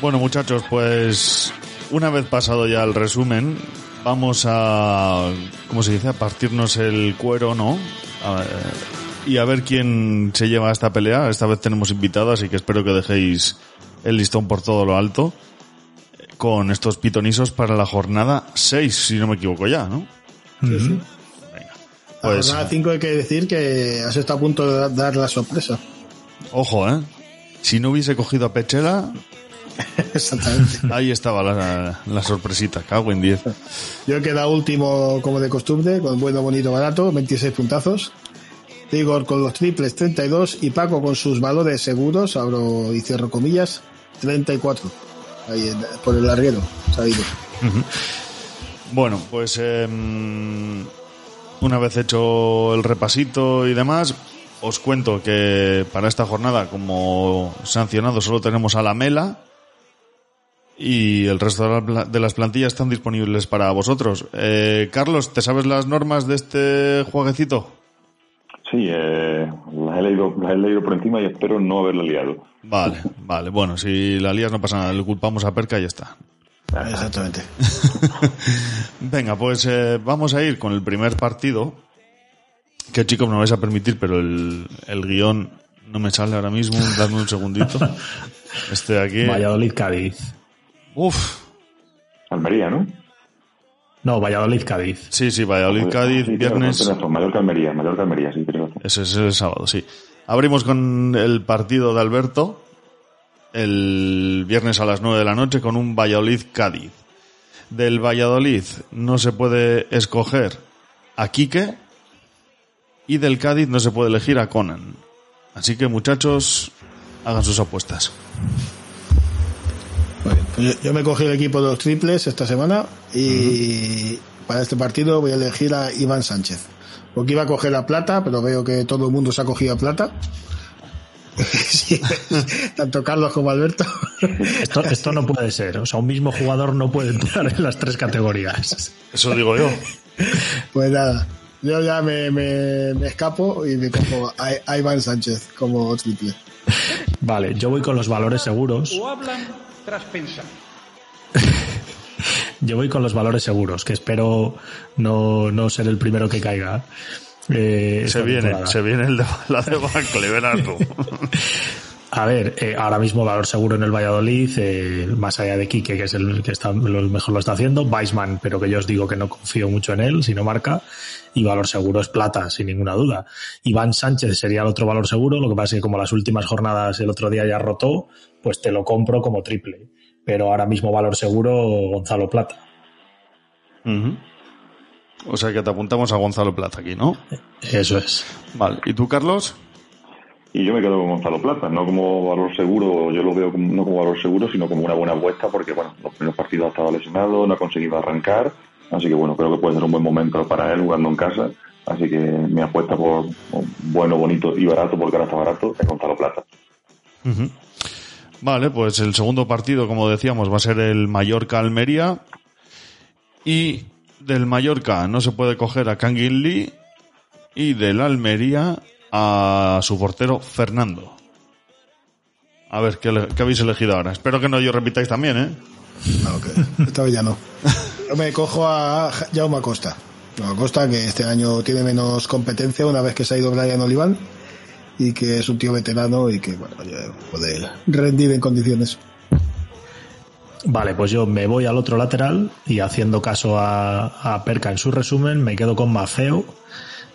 Bueno, muchachos, pues una vez pasado ya el resumen, vamos a, ¿cómo se dice? A partirnos el cuero, ¿no? A- y a ver quién se lleva esta pelea. Esta vez tenemos invitado, así que espero que dejéis el listón por todo lo alto con estos pitonisos para la jornada 6, si no me equivoco ya, ¿no? Ujú. La Pues, jornada 5 hay que decir que has estado a punto de da- dar la sorpresa. ojo, ¿eh? Si no hubiese cogido a Pechela, Exactamente. ahí estaba la, la sorpresita. Cago en 10. Yo he quedado último como de costumbre, con bueno, bonito, barato, 26 puntazos. Igor con los triples 32 y Paco con sus valores seguros, abro y cierro comillas, 34. Ahí en- por el larguero, sabido. Bueno, pues em, una vez hecho el repasito y demás, os cuento que para esta jornada, como sancionado, solo tenemos a la Mela y el resto de, la- de las plantillas están disponibles para vosotros. Eh, Carlos, ¿te sabes las normas de este jueguecito? Sí, eh, las, he leído, las he leído por encima y espero no haberla liado. Vale, vale. Bueno, si la lías no pasa nada, le culpamos a Perca y ya está. Exactamente. Venga, pues eh, vamos a ir con el primer partido. Que chicos, me vais a permitir, pero el, el guion no me sale ahora mismo. Dadme un segundito. Este de aquí. Valladolid-Cádiz. Uf. Almería, ¿no? No, Valladolid-Cádiz. Sí, sí, Valladolid, Cádiz, Sí, viernes. razón, tienes razón. Mallorca, Almería, Mallorca, Almería, sí, tienes razón. Ese es el sábado, sí. Abrimos con el partido de Alberto el viernes a las 9 de la noche con un Valladolid-Cádiz. Del Valladolid no se puede escoger a Quique y del Cádiz no se puede elegir a Conan. Así que muchachos, hagan sus apuestas. Yo, yo me cogí el equipo de los triples esta semana y para este partido voy a elegir a Iván Sánchez. Porque iba a coger a plata, pero veo que todo el mundo se ha cogido a plata. Sí, tanto Carlos como Alberto. Esto, esto no puede ser. O sea, un mismo jugador no puede entrar en las tres categorías. Eso digo yo. Pues nada, yo ya me, me, me escapo y me cojo a, a Iván Sánchez como triple. Vale, yo voy con los valores seguros. Tras pensar. Yo voy con los valores seguros, que espero no, no ser el primero que caiga. eh, Se viene, temporada. se viene el de, la debacle, verás tú. A ver, eh, ahora mismo valor seguro en el Valladolid, eh, más allá de Quique, que es el que está, lo mejor lo está haciendo, Weisman, pero que yo os digo que no confío mucho en él, si no marca, y valor seguro es plata, sin ninguna duda. Iván Sánchez sería el otro valor seguro, lo que pasa es que como las últimas jornadas el otro día ya rotó, pues te lo compro como triple. Pero ahora mismo valor seguro Gonzalo Plata. O sea que te apuntamos a Gonzalo Plata aquí, ¿no? Eso es. Vale. ¿Y tú, Carlos? Y yo me quedo con Gonzalo Plata, no como valor seguro, yo lo veo como- no como valor seguro, sino como una buena apuesta, porque bueno, los primeros partidos ha estado lesionado, no ha conseguido arrancar, así que bueno, creo que puede ser un buen momento para él jugando en casa, así que mi apuesta por bueno, bonito y barato, porque ahora está barato, es Gonzalo Plata. Vale, pues el segundo partido, como decíamos, va a ser el Mallorca-Almería. Y del Mallorca no se puede coger a Kangin Lee. Y del Almería a su portero Fernando. A ver, ¿qué, habéis elegido ahora? Espero que no yo repitáis también, ¿eh? Ah, ok. Esta vez ya no. Yo me cojo a Jaume Acosta. Acosta, que este año tiene menos competencia una vez que se ha ido Brian Oliván y que es un tío veterano y que bueno, puede rendir en condiciones. Vale, pues yo me voy al otro lateral y haciendo caso a, a Perca en su resumen, me quedo con Mafeo,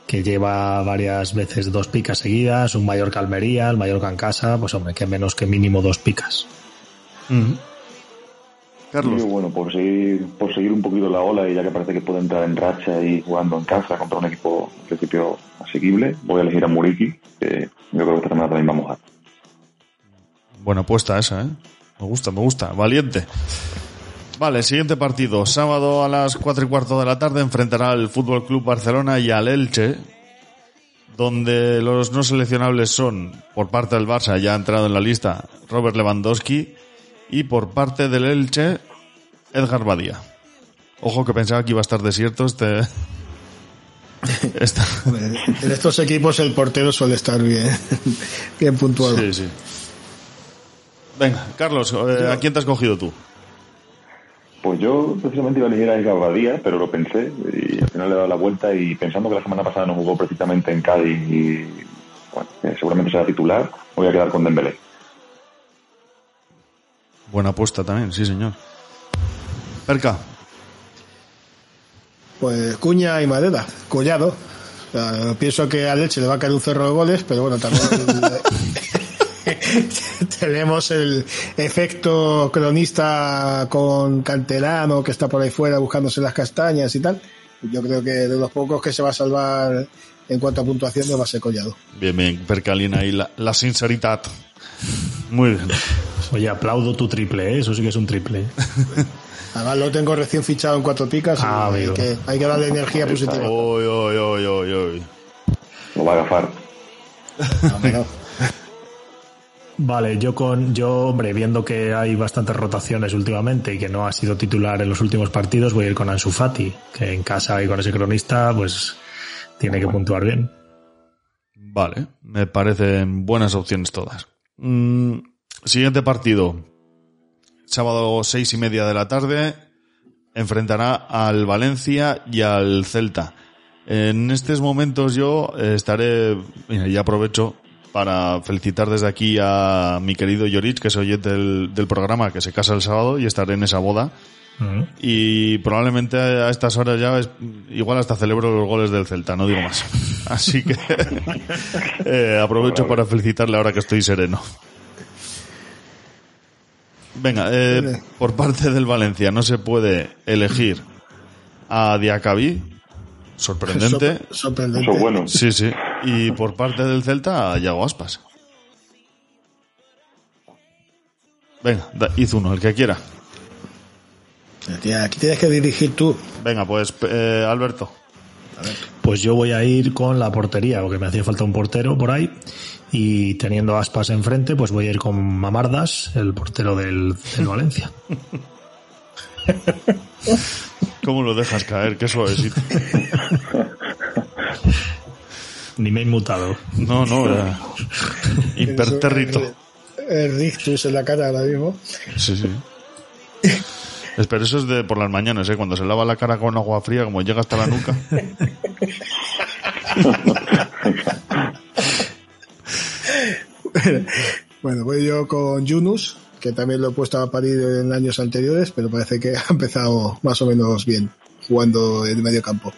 que lleva varias veces dos picas seguidas, un Mallorca Almería, el Mallorca en casa, pues hombre, que menos que mínimo dos picas. Carlos. Yo, bueno, por seguir, por seguir un poquito la ola y ya que parece que puede entrar en racha y jugando en casa contra un equipo en principio asequible, voy a elegir a Muriki, que yo creo que esta semana también va a mojar. Buena apuesta esa, ¿eh? Me gusta, me gusta. Valiente. Vale, siguiente partido. Sábado a las cuatro y cuarto de la tarde enfrentará al Fútbol Club Barcelona y al Elche, donde los no seleccionables son, por parte del Barça, ya ha entrado en la lista, Robert Lewandowski, y por parte del Elche, Edgar Badía. Ojo que pensaba que iba a estar desierto este. esta- En estos equipos el portero suele estar bien, bien puntuado. Sí, sí. Venga, Carlos, eh, ¿a quién te has cogido tú? Pues yo precisamente iba a elegir a Edgar Badía, pero lo pensé y al final le he dado la vuelta y pensando que la semana pasada no jugó precisamente en Cádiz y bueno, que seguramente será titular, voy a quedar con Dembélé. Buena apuesta también, sí, señor. Perca. Pues Cuña y Madera, Collado. Sea, pienso que a Leche le va a caer un cerro de goles, pero bueno, también tenemos el efecto cronista con Canterano que está por ahí fuera buscándose las castañas y tal. Yo creo que de los pocos que se va a salvar en cuanto a puntuación no va a ser Collado. Bien, bien, Percalina y la, la sinceridad. Muy bien. Oye, aplaudo tu triple, ¿eh? eso sí que es un triple. Además lo tengo recién fichado en cuatro picas Ah, y hay amigo. que, hay que darle energía positiva. Uy, uy, uy, uy, uy. Lo va a agafar. Bueno, Vale, yo con yo, hombre, viendo que hay bastantes rotaciones últimamente y que no ha sido titular en los últimos partidos, voy a ir con Ansu Fati, que en casa y con ese cronista, pues tiene que puntuar bien. Vale, me parecen buenas opciones todas. Mm, siguiente partido. Sábado seis y media de la tarde. Enfrentará al Valencia y al Celta. En estos momentos yo eh, estaré, mira, y aprovecho para felicitar desde aquí a mi querido Llorich, que es oyente del, del programa, que se casa el sábado y estaré en esa boda. Y probablemente a estas horas ya es, igual hasta celebro los goles del Celta, no digo más. Así que eh, aprovecho para felicitarle ahora que estoy sereno. Venga, eh, por parte del Valencia no se puede elegir a Diacabí, sorprendente. Sor- sorprendente. Eso bueno. Sí, sí. Y por parte del Celta a Yago Aspas. Venga, da- id uno, el que quiera. Aquí tienes que dirigir tú. Venga, pues eh, Alberto. Pues yo voy a ir con la portería, porque me hacía falta un portero por ahí. Y teniendo aspas enfrente, pues voy a ir con Mamardas, el portero del, del Valencia. ¿Cómo lo dejas caer? Qué suavecito. Ni me he inmutado. No, no, era impertérrito. El rictus en la cara ahora mismo. Sí, sí. Espera, eso es de por las mañanas, ¿eh? Cuando se lava la cara con agua fría, como llega hasta la nuca. Bueno, voy yo con Yunus, que también lo he puesto a parir en años anteriores, pero parece que ha empezado más o menos bien jugando en medio campo.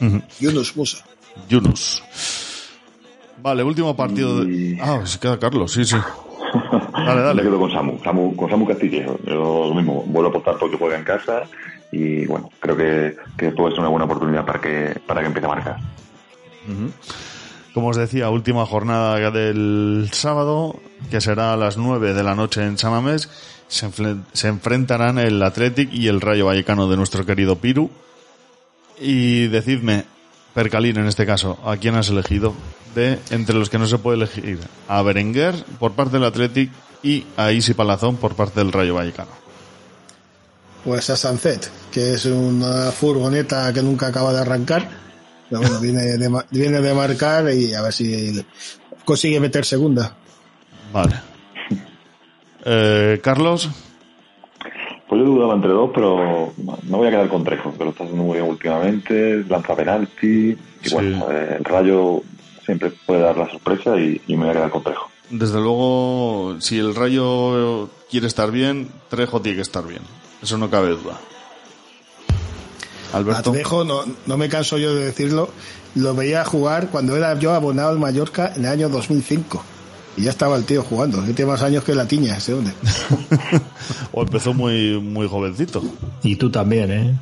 Ujú. Yunus Musa. Yunus. Vale, último partido de... Ah, se queda Carlos, sí, sí. Dale, Me dale. quedo con Samu, Samu, con Samu Castillejo. Yo lo mismo, vuelvo a apostar porque juega en casa y bueno, creo que, que puede ser una buena oportunidad para que, para que empiece a marcar. Como os decía, última jornada del sábado, que será a las 9 de la noche en Samamés. Se, se enfrentarán el Athletic y el Rayo Vallecano de nuestro querido Piru. Y decidme, Percalín en este caso, ¿a quién has elegido? De entre los que no se puede elegir, a Berenguer por parte del Athletic y a Isi Palazón por parte del Rayo Vallecano. Pues a Sunset, que es una furgoneta que nunca acaba de arrancar. Pero bueno, viene de, ma- viene de marcar y a ver si consigue meter segunda. Vale. Eh, Carlos, Pues yo dudaba entre dos, pero no voy a quedar con Trejo, que lo está haciendo muy bien últimamente, lanza penalti, y Sí. bueno, eh, el Rayo siempre puede dar la sorpresa y, y me voy a quedar con Trejo. Desde luego, si el Rayo quiere estar bien, Trejo tiene que estar bien. Eso no cabe duda. A Alberto. Trejo, no, no me canso yo de decirlo, lo veía jugar cuando era yo abonado al Mallorca en el año 2005. Y ya estaba el tío jugando. Que tiene más años que la tiña, ese hombre. O empezó muy, muy jovencito. Y tú también, ¿eh?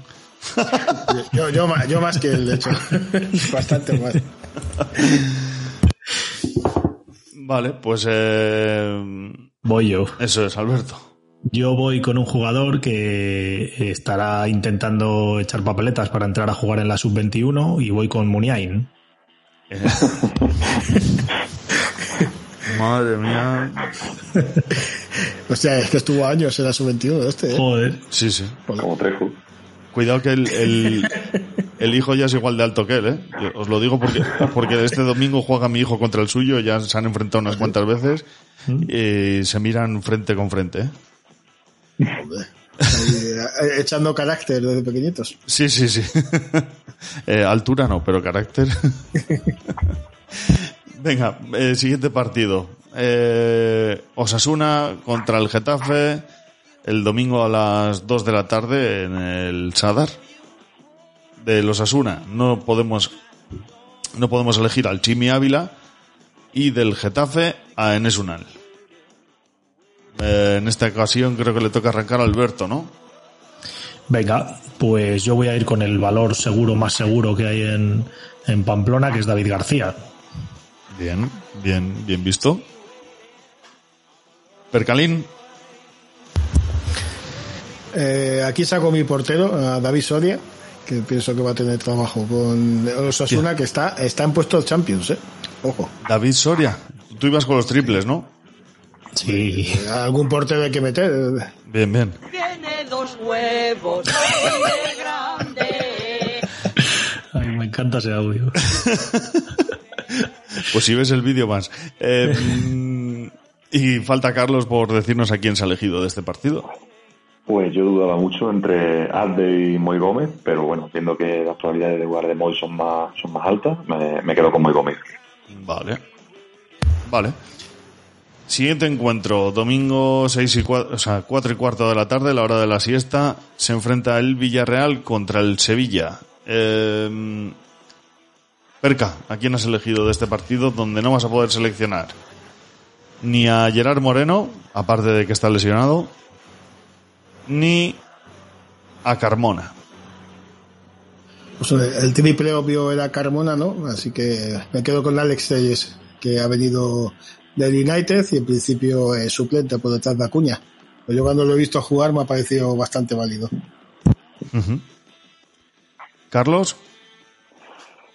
Yo, yo, yo más que él, de hecho. Bastante más. Vale, pues eh, Voy yo. eso es, Alberto. Yo voy con un jugador que estará intentando echar papeletas para entrar a jugar en la sub-21 y voy con Muniain. Madre mía. O sea, es que estuvo años en la sub-21 este, ¿eh? Joder. Sí, sí. Como Trejo. Cuidado que el, el, el hijo ya es igual de alto que él, ¿eh? Yo os lo digo porque, porque este domingo juega mi hijo contra el suyo, ya se han enfrentado unas cuantas veces y se miran frente con frente, ¿eh? Joder. Ahí, eh, echando carácter desde pequeñitos. Sí, sí, sí. Eh, altura no, pero carácter. Venga, eh, siguiente partido. Eh, Osasuna contra el Getafe el domingo a las 2 de la tarde en el Sadar. De los Osasuna no podemos no podemos elegir al Chimi Ávila y del Getafe a Enes Unal. Eh, en esta ocasión creo que le toca arrancar a Alberto, ¿no? Venga, pues yo voy a ir con el valor seguro más seguro que hay en, en Pamplona, que es David García. Bien, bien, bien visto. Percalín, Eh, aquí saco mi portero, a David Soria, que pienso que va a tener trabajo con Osasuna, que está, está en puesto Champions, ¿eh? Ojo. David Soria, tú ibas con los triples, ¿no? Sí. Algún portero hay que meter. Bien, bien. Tiene dos huevos grande. Ay, me encanta ese audio. Pues si ves el vídeo más. Eh, y falta Carlos por decirnos a quién se ha elegido de este partido. Pues yo dudaba mucho entre Alde y Moy Gómez, pero bueno, viendo que las probabilidades de jugar de Moy son más, son más altas, me, me quedo con Moy Gómez. Vale. Vale. Siguiente encuentro, domingo 6 y 4, o sea, 4 y cuarto de la tarde, la hora de la siesta, se enfrenta el Villarreal contra el Sevilla. Eh, Perca, ¿a quién has elegido de este partido donde no vas a poder seleccionar? Ni a Gerard Moreno, aparte de que está lesionado, ni a Carmona. Pues el triple obvio era Carmona, ¿no? Así que me quedo con Alex Telles, que ha venido del United y en principio es suplente por detrás de Acuña. Pero yo cuando lo he visto jugar me ha parecido bastante válido. Carlos,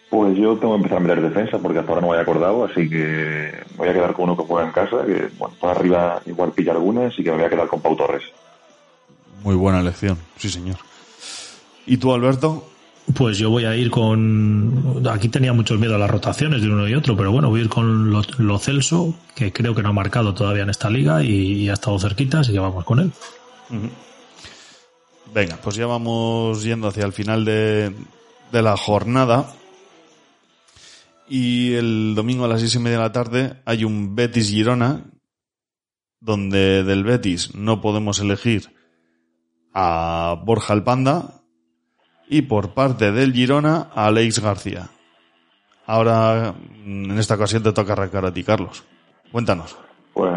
Pues yo tengo que empezar a mirar defensa porque hasta ahora no me había acordado, así que voy a quedar con uno que juega en casa, que bueno, por arriba igual pilla alguna, así que me voy a quedar con Pau Torres. muy buena elección, sí señor. ¿Y tú, Alberto? Pues yo voy a ir con. Aquí tenía mucho miedo a las rotaciones de uno y otro, pero bueno, voy a ir con lo, Lo Celso, que creo que no ha marcado todavía en esta liga y, y ha estado cerquita, así que vamos con él. Venga, pues ya vamos yendo hacia el final de, de la jornada. Y el domingo a las seis y media de la tarde hay un Betis Girona, donde del Betis no podemos elegir a Borja el Panda y por parte del Girona a Alex García. Ahora, mm, en esta ocasión te toca arrancar a ti, Carlos. Cuéntanos. Pues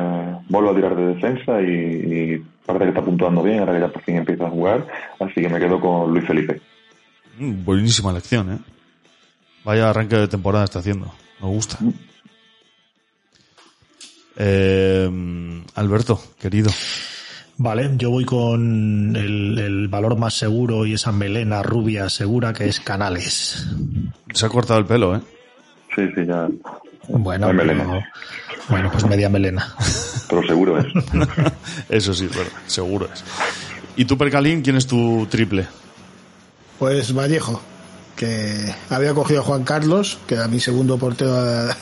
vuelvo a tirar de defensa y, y parece que está puntuando bien, ahora que ya por fin empieza a jugar, así que me quedo con Luis Felipe. Mm, Buenísima elección, ¿eh? Vaya arranque de temporada está haciendo. Me gusta. Eh, Alberto, querido. Vale, yo voy con el, el valor más seguro y esa melena rubia segura que es Canales. Se ha cortado el pelo, ¿eh? Sí, sí, ya. Bueno, melena. pero- bueno, pues media melena. Pero seguro es. Eso sí. Seguro es. ¿Y tú, Percalín, quién es tu triple? Pues Vallejo, que había cogido a Juan Carlos, que era mi segundo portero de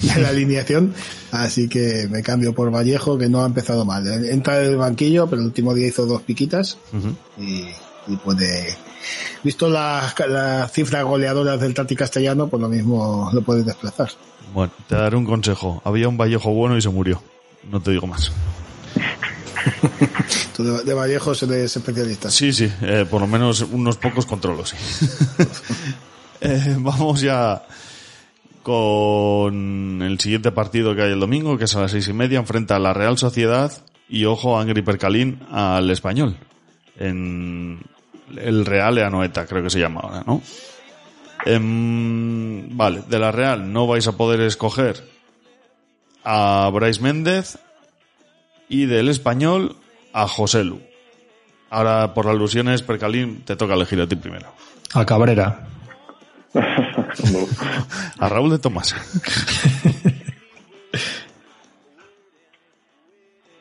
la, la alineación, así que me cambio por Vallejo, que no ha empezado mal. Entra en el banquillo, pero el último día hizo dos piquitas y, y puede... Visto las las cifras goleadoras del Tati Castellano, pues lo mismo lo puedes desplazar. Bueno, te daré un consejo. Había un Vallejo bueno y se murió. No te digo más. Tú de, de Vallejo eres especialista. Sí, sí, eh, por lo menos unos pocos controlos, sí. Eh, vamos ya con el siguiente partido que hay el domingo, que es a las seis y media, enfrenta a la Real Sociedad y ojo Angry Percalín al español. En el Real Anoeta, creo que se llama ahora, ¿no? Em, vale, de la Real no vais a poder escoger a Bryce Méndez y del español a José Lu. Ahora, por alusiones, Percalín, te toca elegir a ti primero. A Cabrera. A Raúl de Tomás.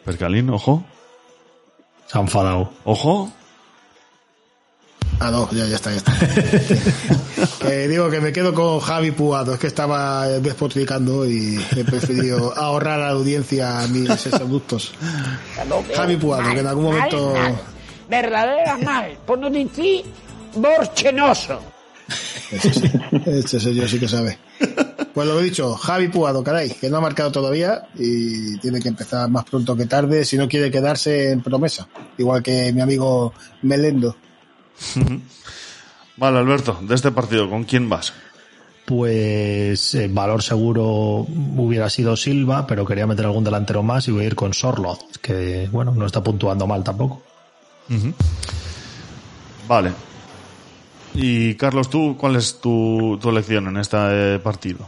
Percalín, ojo. Se ha enfadado. Ojo. Ah, no, ya, ya está, ya está. Digo que me quedo con Javi Puado, es que estaba despotricando y he preferido ahorrar a la audiencia a mis seductos. Javi Puado, que en algún momento... Mal, mal. Verdadera mal. Por no decir borchenoso. Ese sí, este señor sí que sabe. Pues lo he dicho, Javi Puado, caray, que no ha marcado todavía y tiene que empezar más pronto que tarde si no quiere quedarse en promesa. Igual que mi amigo Melendo. Vale, Alberto, de este partido, ¿con quién vas? Pues eh, valor seguro hubiera sido Silva, pero quería meter algún delantero más y voy a ir con Sorloth, que bueno, no está puntuando mal tampoco. Vale. Y Carlos, ¿tú cuál es tu, tu elección en este eh, partido?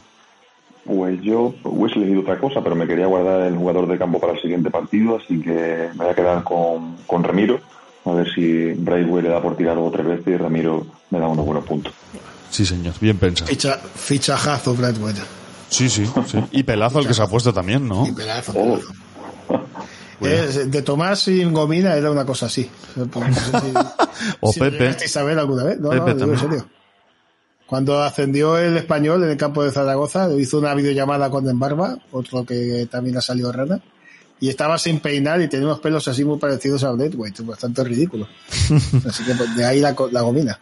Pues yo hubiese elegido otra cosa, pero me quería guardar el jugador de campo para el siguiente partido, así que me voy a quedar con, con Ramiro, A ver si Braithwaite le da por tirar dos o tres veces y Ramiro me da unos buenos puntos. Sí, señor, bien pensado. Ficha, fichajazo, Braithwaite. Sí, sí, sí. Y pelazo el que se ha puesto también, ¿no? Y pelazo, pelazo. Es, de Tomás sin gomina era una cosa así. o si Pepe. a ver alguna vez? No, Pepe no, digo en serio. Cuando ascendió el español en el campo de Zaragoza, hizo una videollamada con Embarba, otro que también ha salido rana, y estaba sin peinar y tenía unos pelos así muy parecidos a Braithwaite, bastante ridículo. Así que pues, de ahí la, la gomina.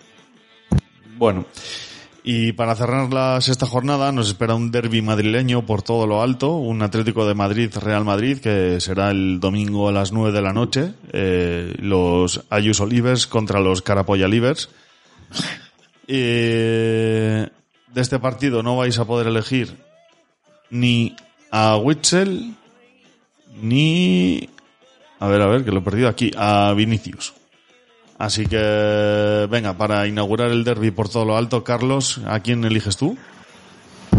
Bueno, y para cerrar la sexta jornada nos espera un derby madrileño por todo lo alto, un Atlético de Madrid-Real Madrid que será el domingo a las 9 de la noche, eh, los Ayuso Livers contra los Carapolla Livers. Eh, de este partido no vais a poder elegir ni a Witzel ni... A ver, a ver, que lo he perdido aquí, a Vinicius. Así que, venga, para inaugurar el derby por todo lo alto, Carlos, ¿a quién eliges tú?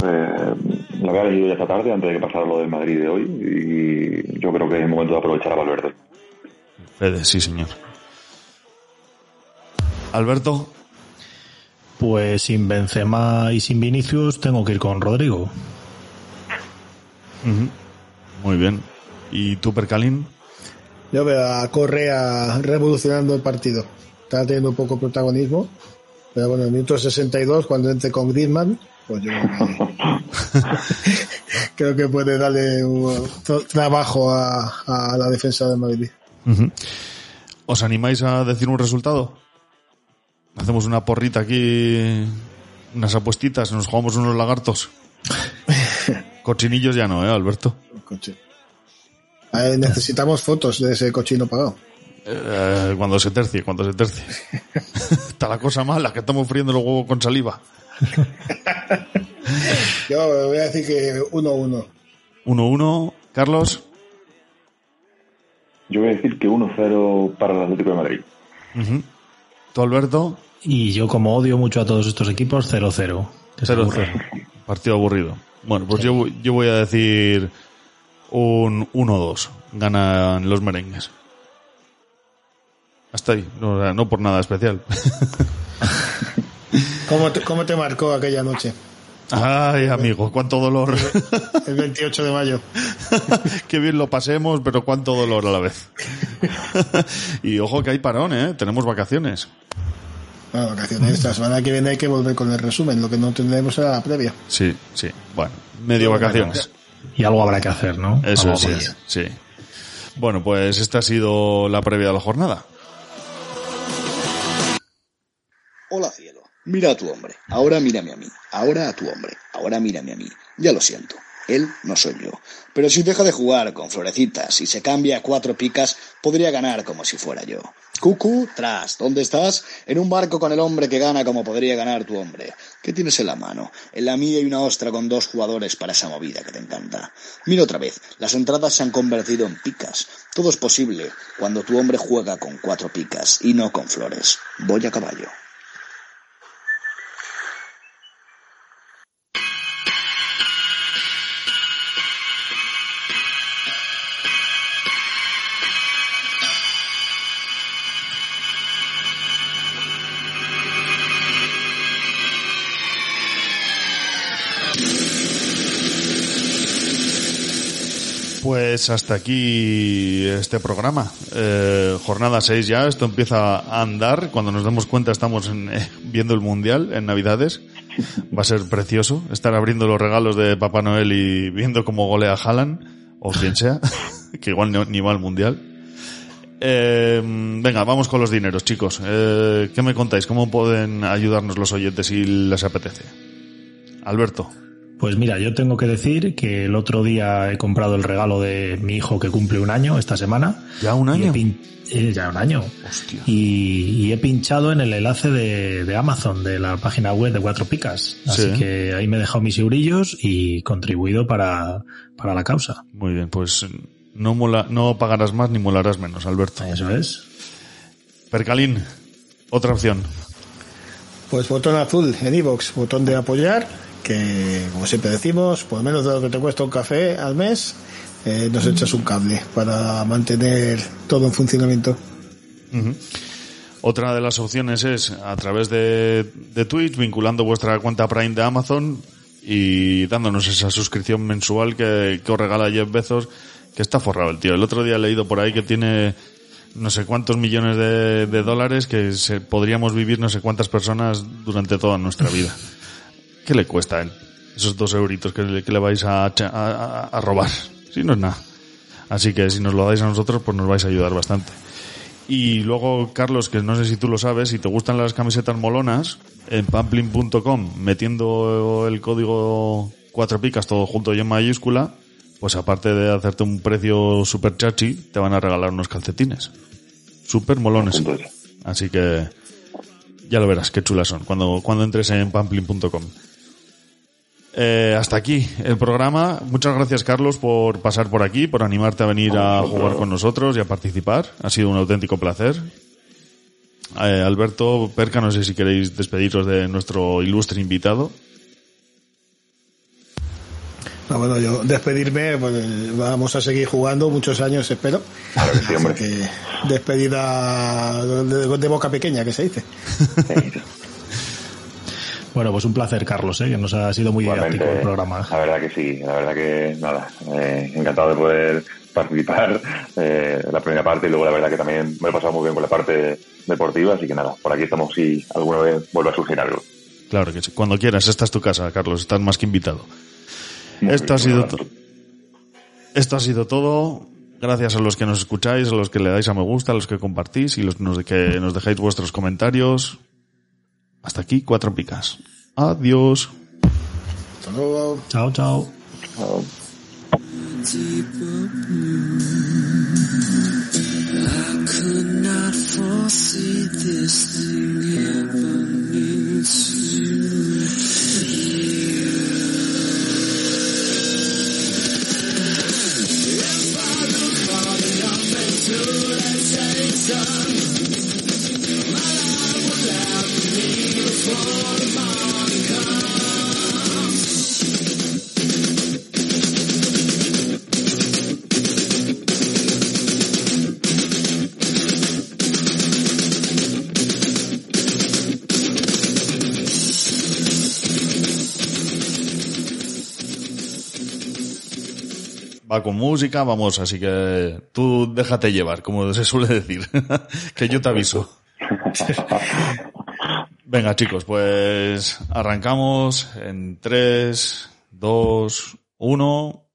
Eh, la había elegido ya esta tarde antes de que pasara lo del Madrid de hoy y yo creo que es el momento de aprovechar a Valverde. Fede, sí, señor. Alberto, Pues sin Benzema y sin Vinicius tengo que ir con Rodrigo. muy bien. ¿Y tú, Percalín? Yo veo a Correa revolucionando el partido. Está teniendo un poco protagonismo. Pero bueno, en el minuto 62, cuando entre con Griezmann, pues yo creo que, puede darle un tra- trabajo a, a la defensa de Madrid. ¿Os animáis a decir un resultado? Hacemos una porrita aquí, unas apuestitas, nos jugamos unos lagartos. Cochinillos ya no, ¿eh, Alberto? Coche. A ver, necesitamos fotos de ese cochino pagado. Eh, cuando se tercie, cuando se tercie. Está la cosa mala, que estamos friendo los huevos con saliva. Yo voy a decir que 1-1. 1-1, Carlos. Yo voy a decir que 1-0 para el Atlético de Madrid. Ujú. ¿Tú, Alberto? Y yo como odio mucho a todos estos equipos, 0-0. que se 0-0. aburren. Partido aburrido. Bueno, pues yo, yo voy a decir un 1-2. Ganan los merengues. Hasta ahí. No, no por nada especial. ¿Cómo te, ¿Cómo te marcó aquella noche? Ay, amigo, cuánto dolor. El 28 de mayo. Qué bien lo pasemos, pero cuánto dolor a la vez. y ojo que hay parón, ¿eh? Tenemos vacaciones. Bueno, vacaciones. Esta semana que viene hay que volver con el resumen. Lo que no tendremos era la previa. Sí, sí. Bueno, medio vacaciones. Y algo habrá que hacer, ¿no? Eso sí, hacer. sí. Bueno, pues esta ha sido la previa de la jornada. Hola cielo, mira a tu hombre, ahora mírame a mí, ahora a tu hombre, ahora mírame a mí. Ya lo siento, él no soy yo. Pero si deja de jugar con florecitas y se cambia a cuatro picas, podría ganar como si fuera yo. Cucu, tras, ¿dónde estás? En un barco con el hombre que gana como podría ganar tu hombre. ¿Qué tienes en la mano? En la mía hay una ostra con dos jugadores para esa movida que te encanta. Mira otra vez, las entradas se han convertido en picas. Todo es posible cuando tu hombre juega con cuatro picas y no con flores. Voy a caballo. Hasta aquí este programa. Eh, jornada 6 ya, esto empieza a andar. Cuando nos demos cuenta estamos en- eh, viendo el Mundial en Navidades. Va a ser precioso estar abriendo los regalos de Papá Noel y viendo cómo golea Haaland, o quien sea, que igual ni va al Mundial. Eh, venga, vamos con los dineros, chicos. Eh, ¿Qué me contáis? ¿Cómo pueden ayudarnos los oyentes si les apetece? Alberto. Pues mira, yo tengo que decir que el otro día he comprado el regalo de mi hijo que cumple un año esta semana. ¿Ya un año? pin- eh, ya un año. Y, y he pinchado en el enlace de, de Amazon, de la página web de Cuatro Picas. Así Sí. que ahí me he dejado mis eurillos y contribuido para, para la causa. Muy bien, pues no, mola, no pagarás más ni molarás menos, Alberto. Eso es. Percalín, otra opción. Pues botón azul en iVoox, botón de apoyar, que como siempre decimos, por menos de lo que te cuesta un café al mes, eh, nos echas un cable para mantener todo en funcionamiento. Otra de las opciones es a través de, de Twitch, vinculando vuestra cuenta Prime de Amazon y dándonos esa suscripción mensual que, que os regala Jeff Bezos, que está forrado el tío. El otro día he leído por ahí que tiene no sé cuántos millones de, de dólares que se, podríamos vivir no sé cuántas personas durante toda nuestra vida. ¿Qué le cuesta a él? Esos dos euritos que le, que le vais a, a, a robar. Si no es nada. Así que si nos lo dais a nosotros, pues nos vais a ayudar bastante. Y luego, Carlos, que no sé si tú lo sabes, si te gustan las camisetas molonas, en pamplin.com, metiendo el código cuatro picas todo junto y en mayúscula, pues aparte de hacerte un precio super chachi, te van a regalar unos calcetines. Super molones. Así que ya lo verás, qué chulas son, cuando, cuando entres en pamplin.com. Eh, hasta aquí el programa. Muchas gracias, Carlos, por pasar por aquí, por animarte a venir a jugar con nosotros y a participar. Ha sido un auténtico placer. Eh, Alberto, Perca, no sé si queréis despediros de nuestro ilustre invitado. No, bueno, yo despedirme, pues vamos a seguir jugando muchos años, espero. Claro que que despedida de, de boca pequeña, que se dice. Bueno, pues un placer, Carlos, ¿eh? que nos ha sido muy didáctico el programa. La verdad que sí, la verdad que nada, eh, encantado de poder participar eh, la primera parte y luego la verdad que también me he pasado muy bien con la parte deportiva, así que nada, por aquí estamos si alguna vez vuelve a surgir algo. Claro que sí, cuando quieras, esta es tu casa, Carlos, estás más que invitado. Esto ha sido esto ha sido todo. Gracias a los que nos escucháis, a los que le dais a me gusta, a los que compartís y los que nos dejáis vuestros comentarios. Hasta aquí, cuatro picas. Adiós. Hasta luego. Chao, chao. chao. Va con música, vamos, así que tú déjate llevar, como se suele decir, que yo te aviso. Venga chicos, pues arrancamos en 3, 2, 1.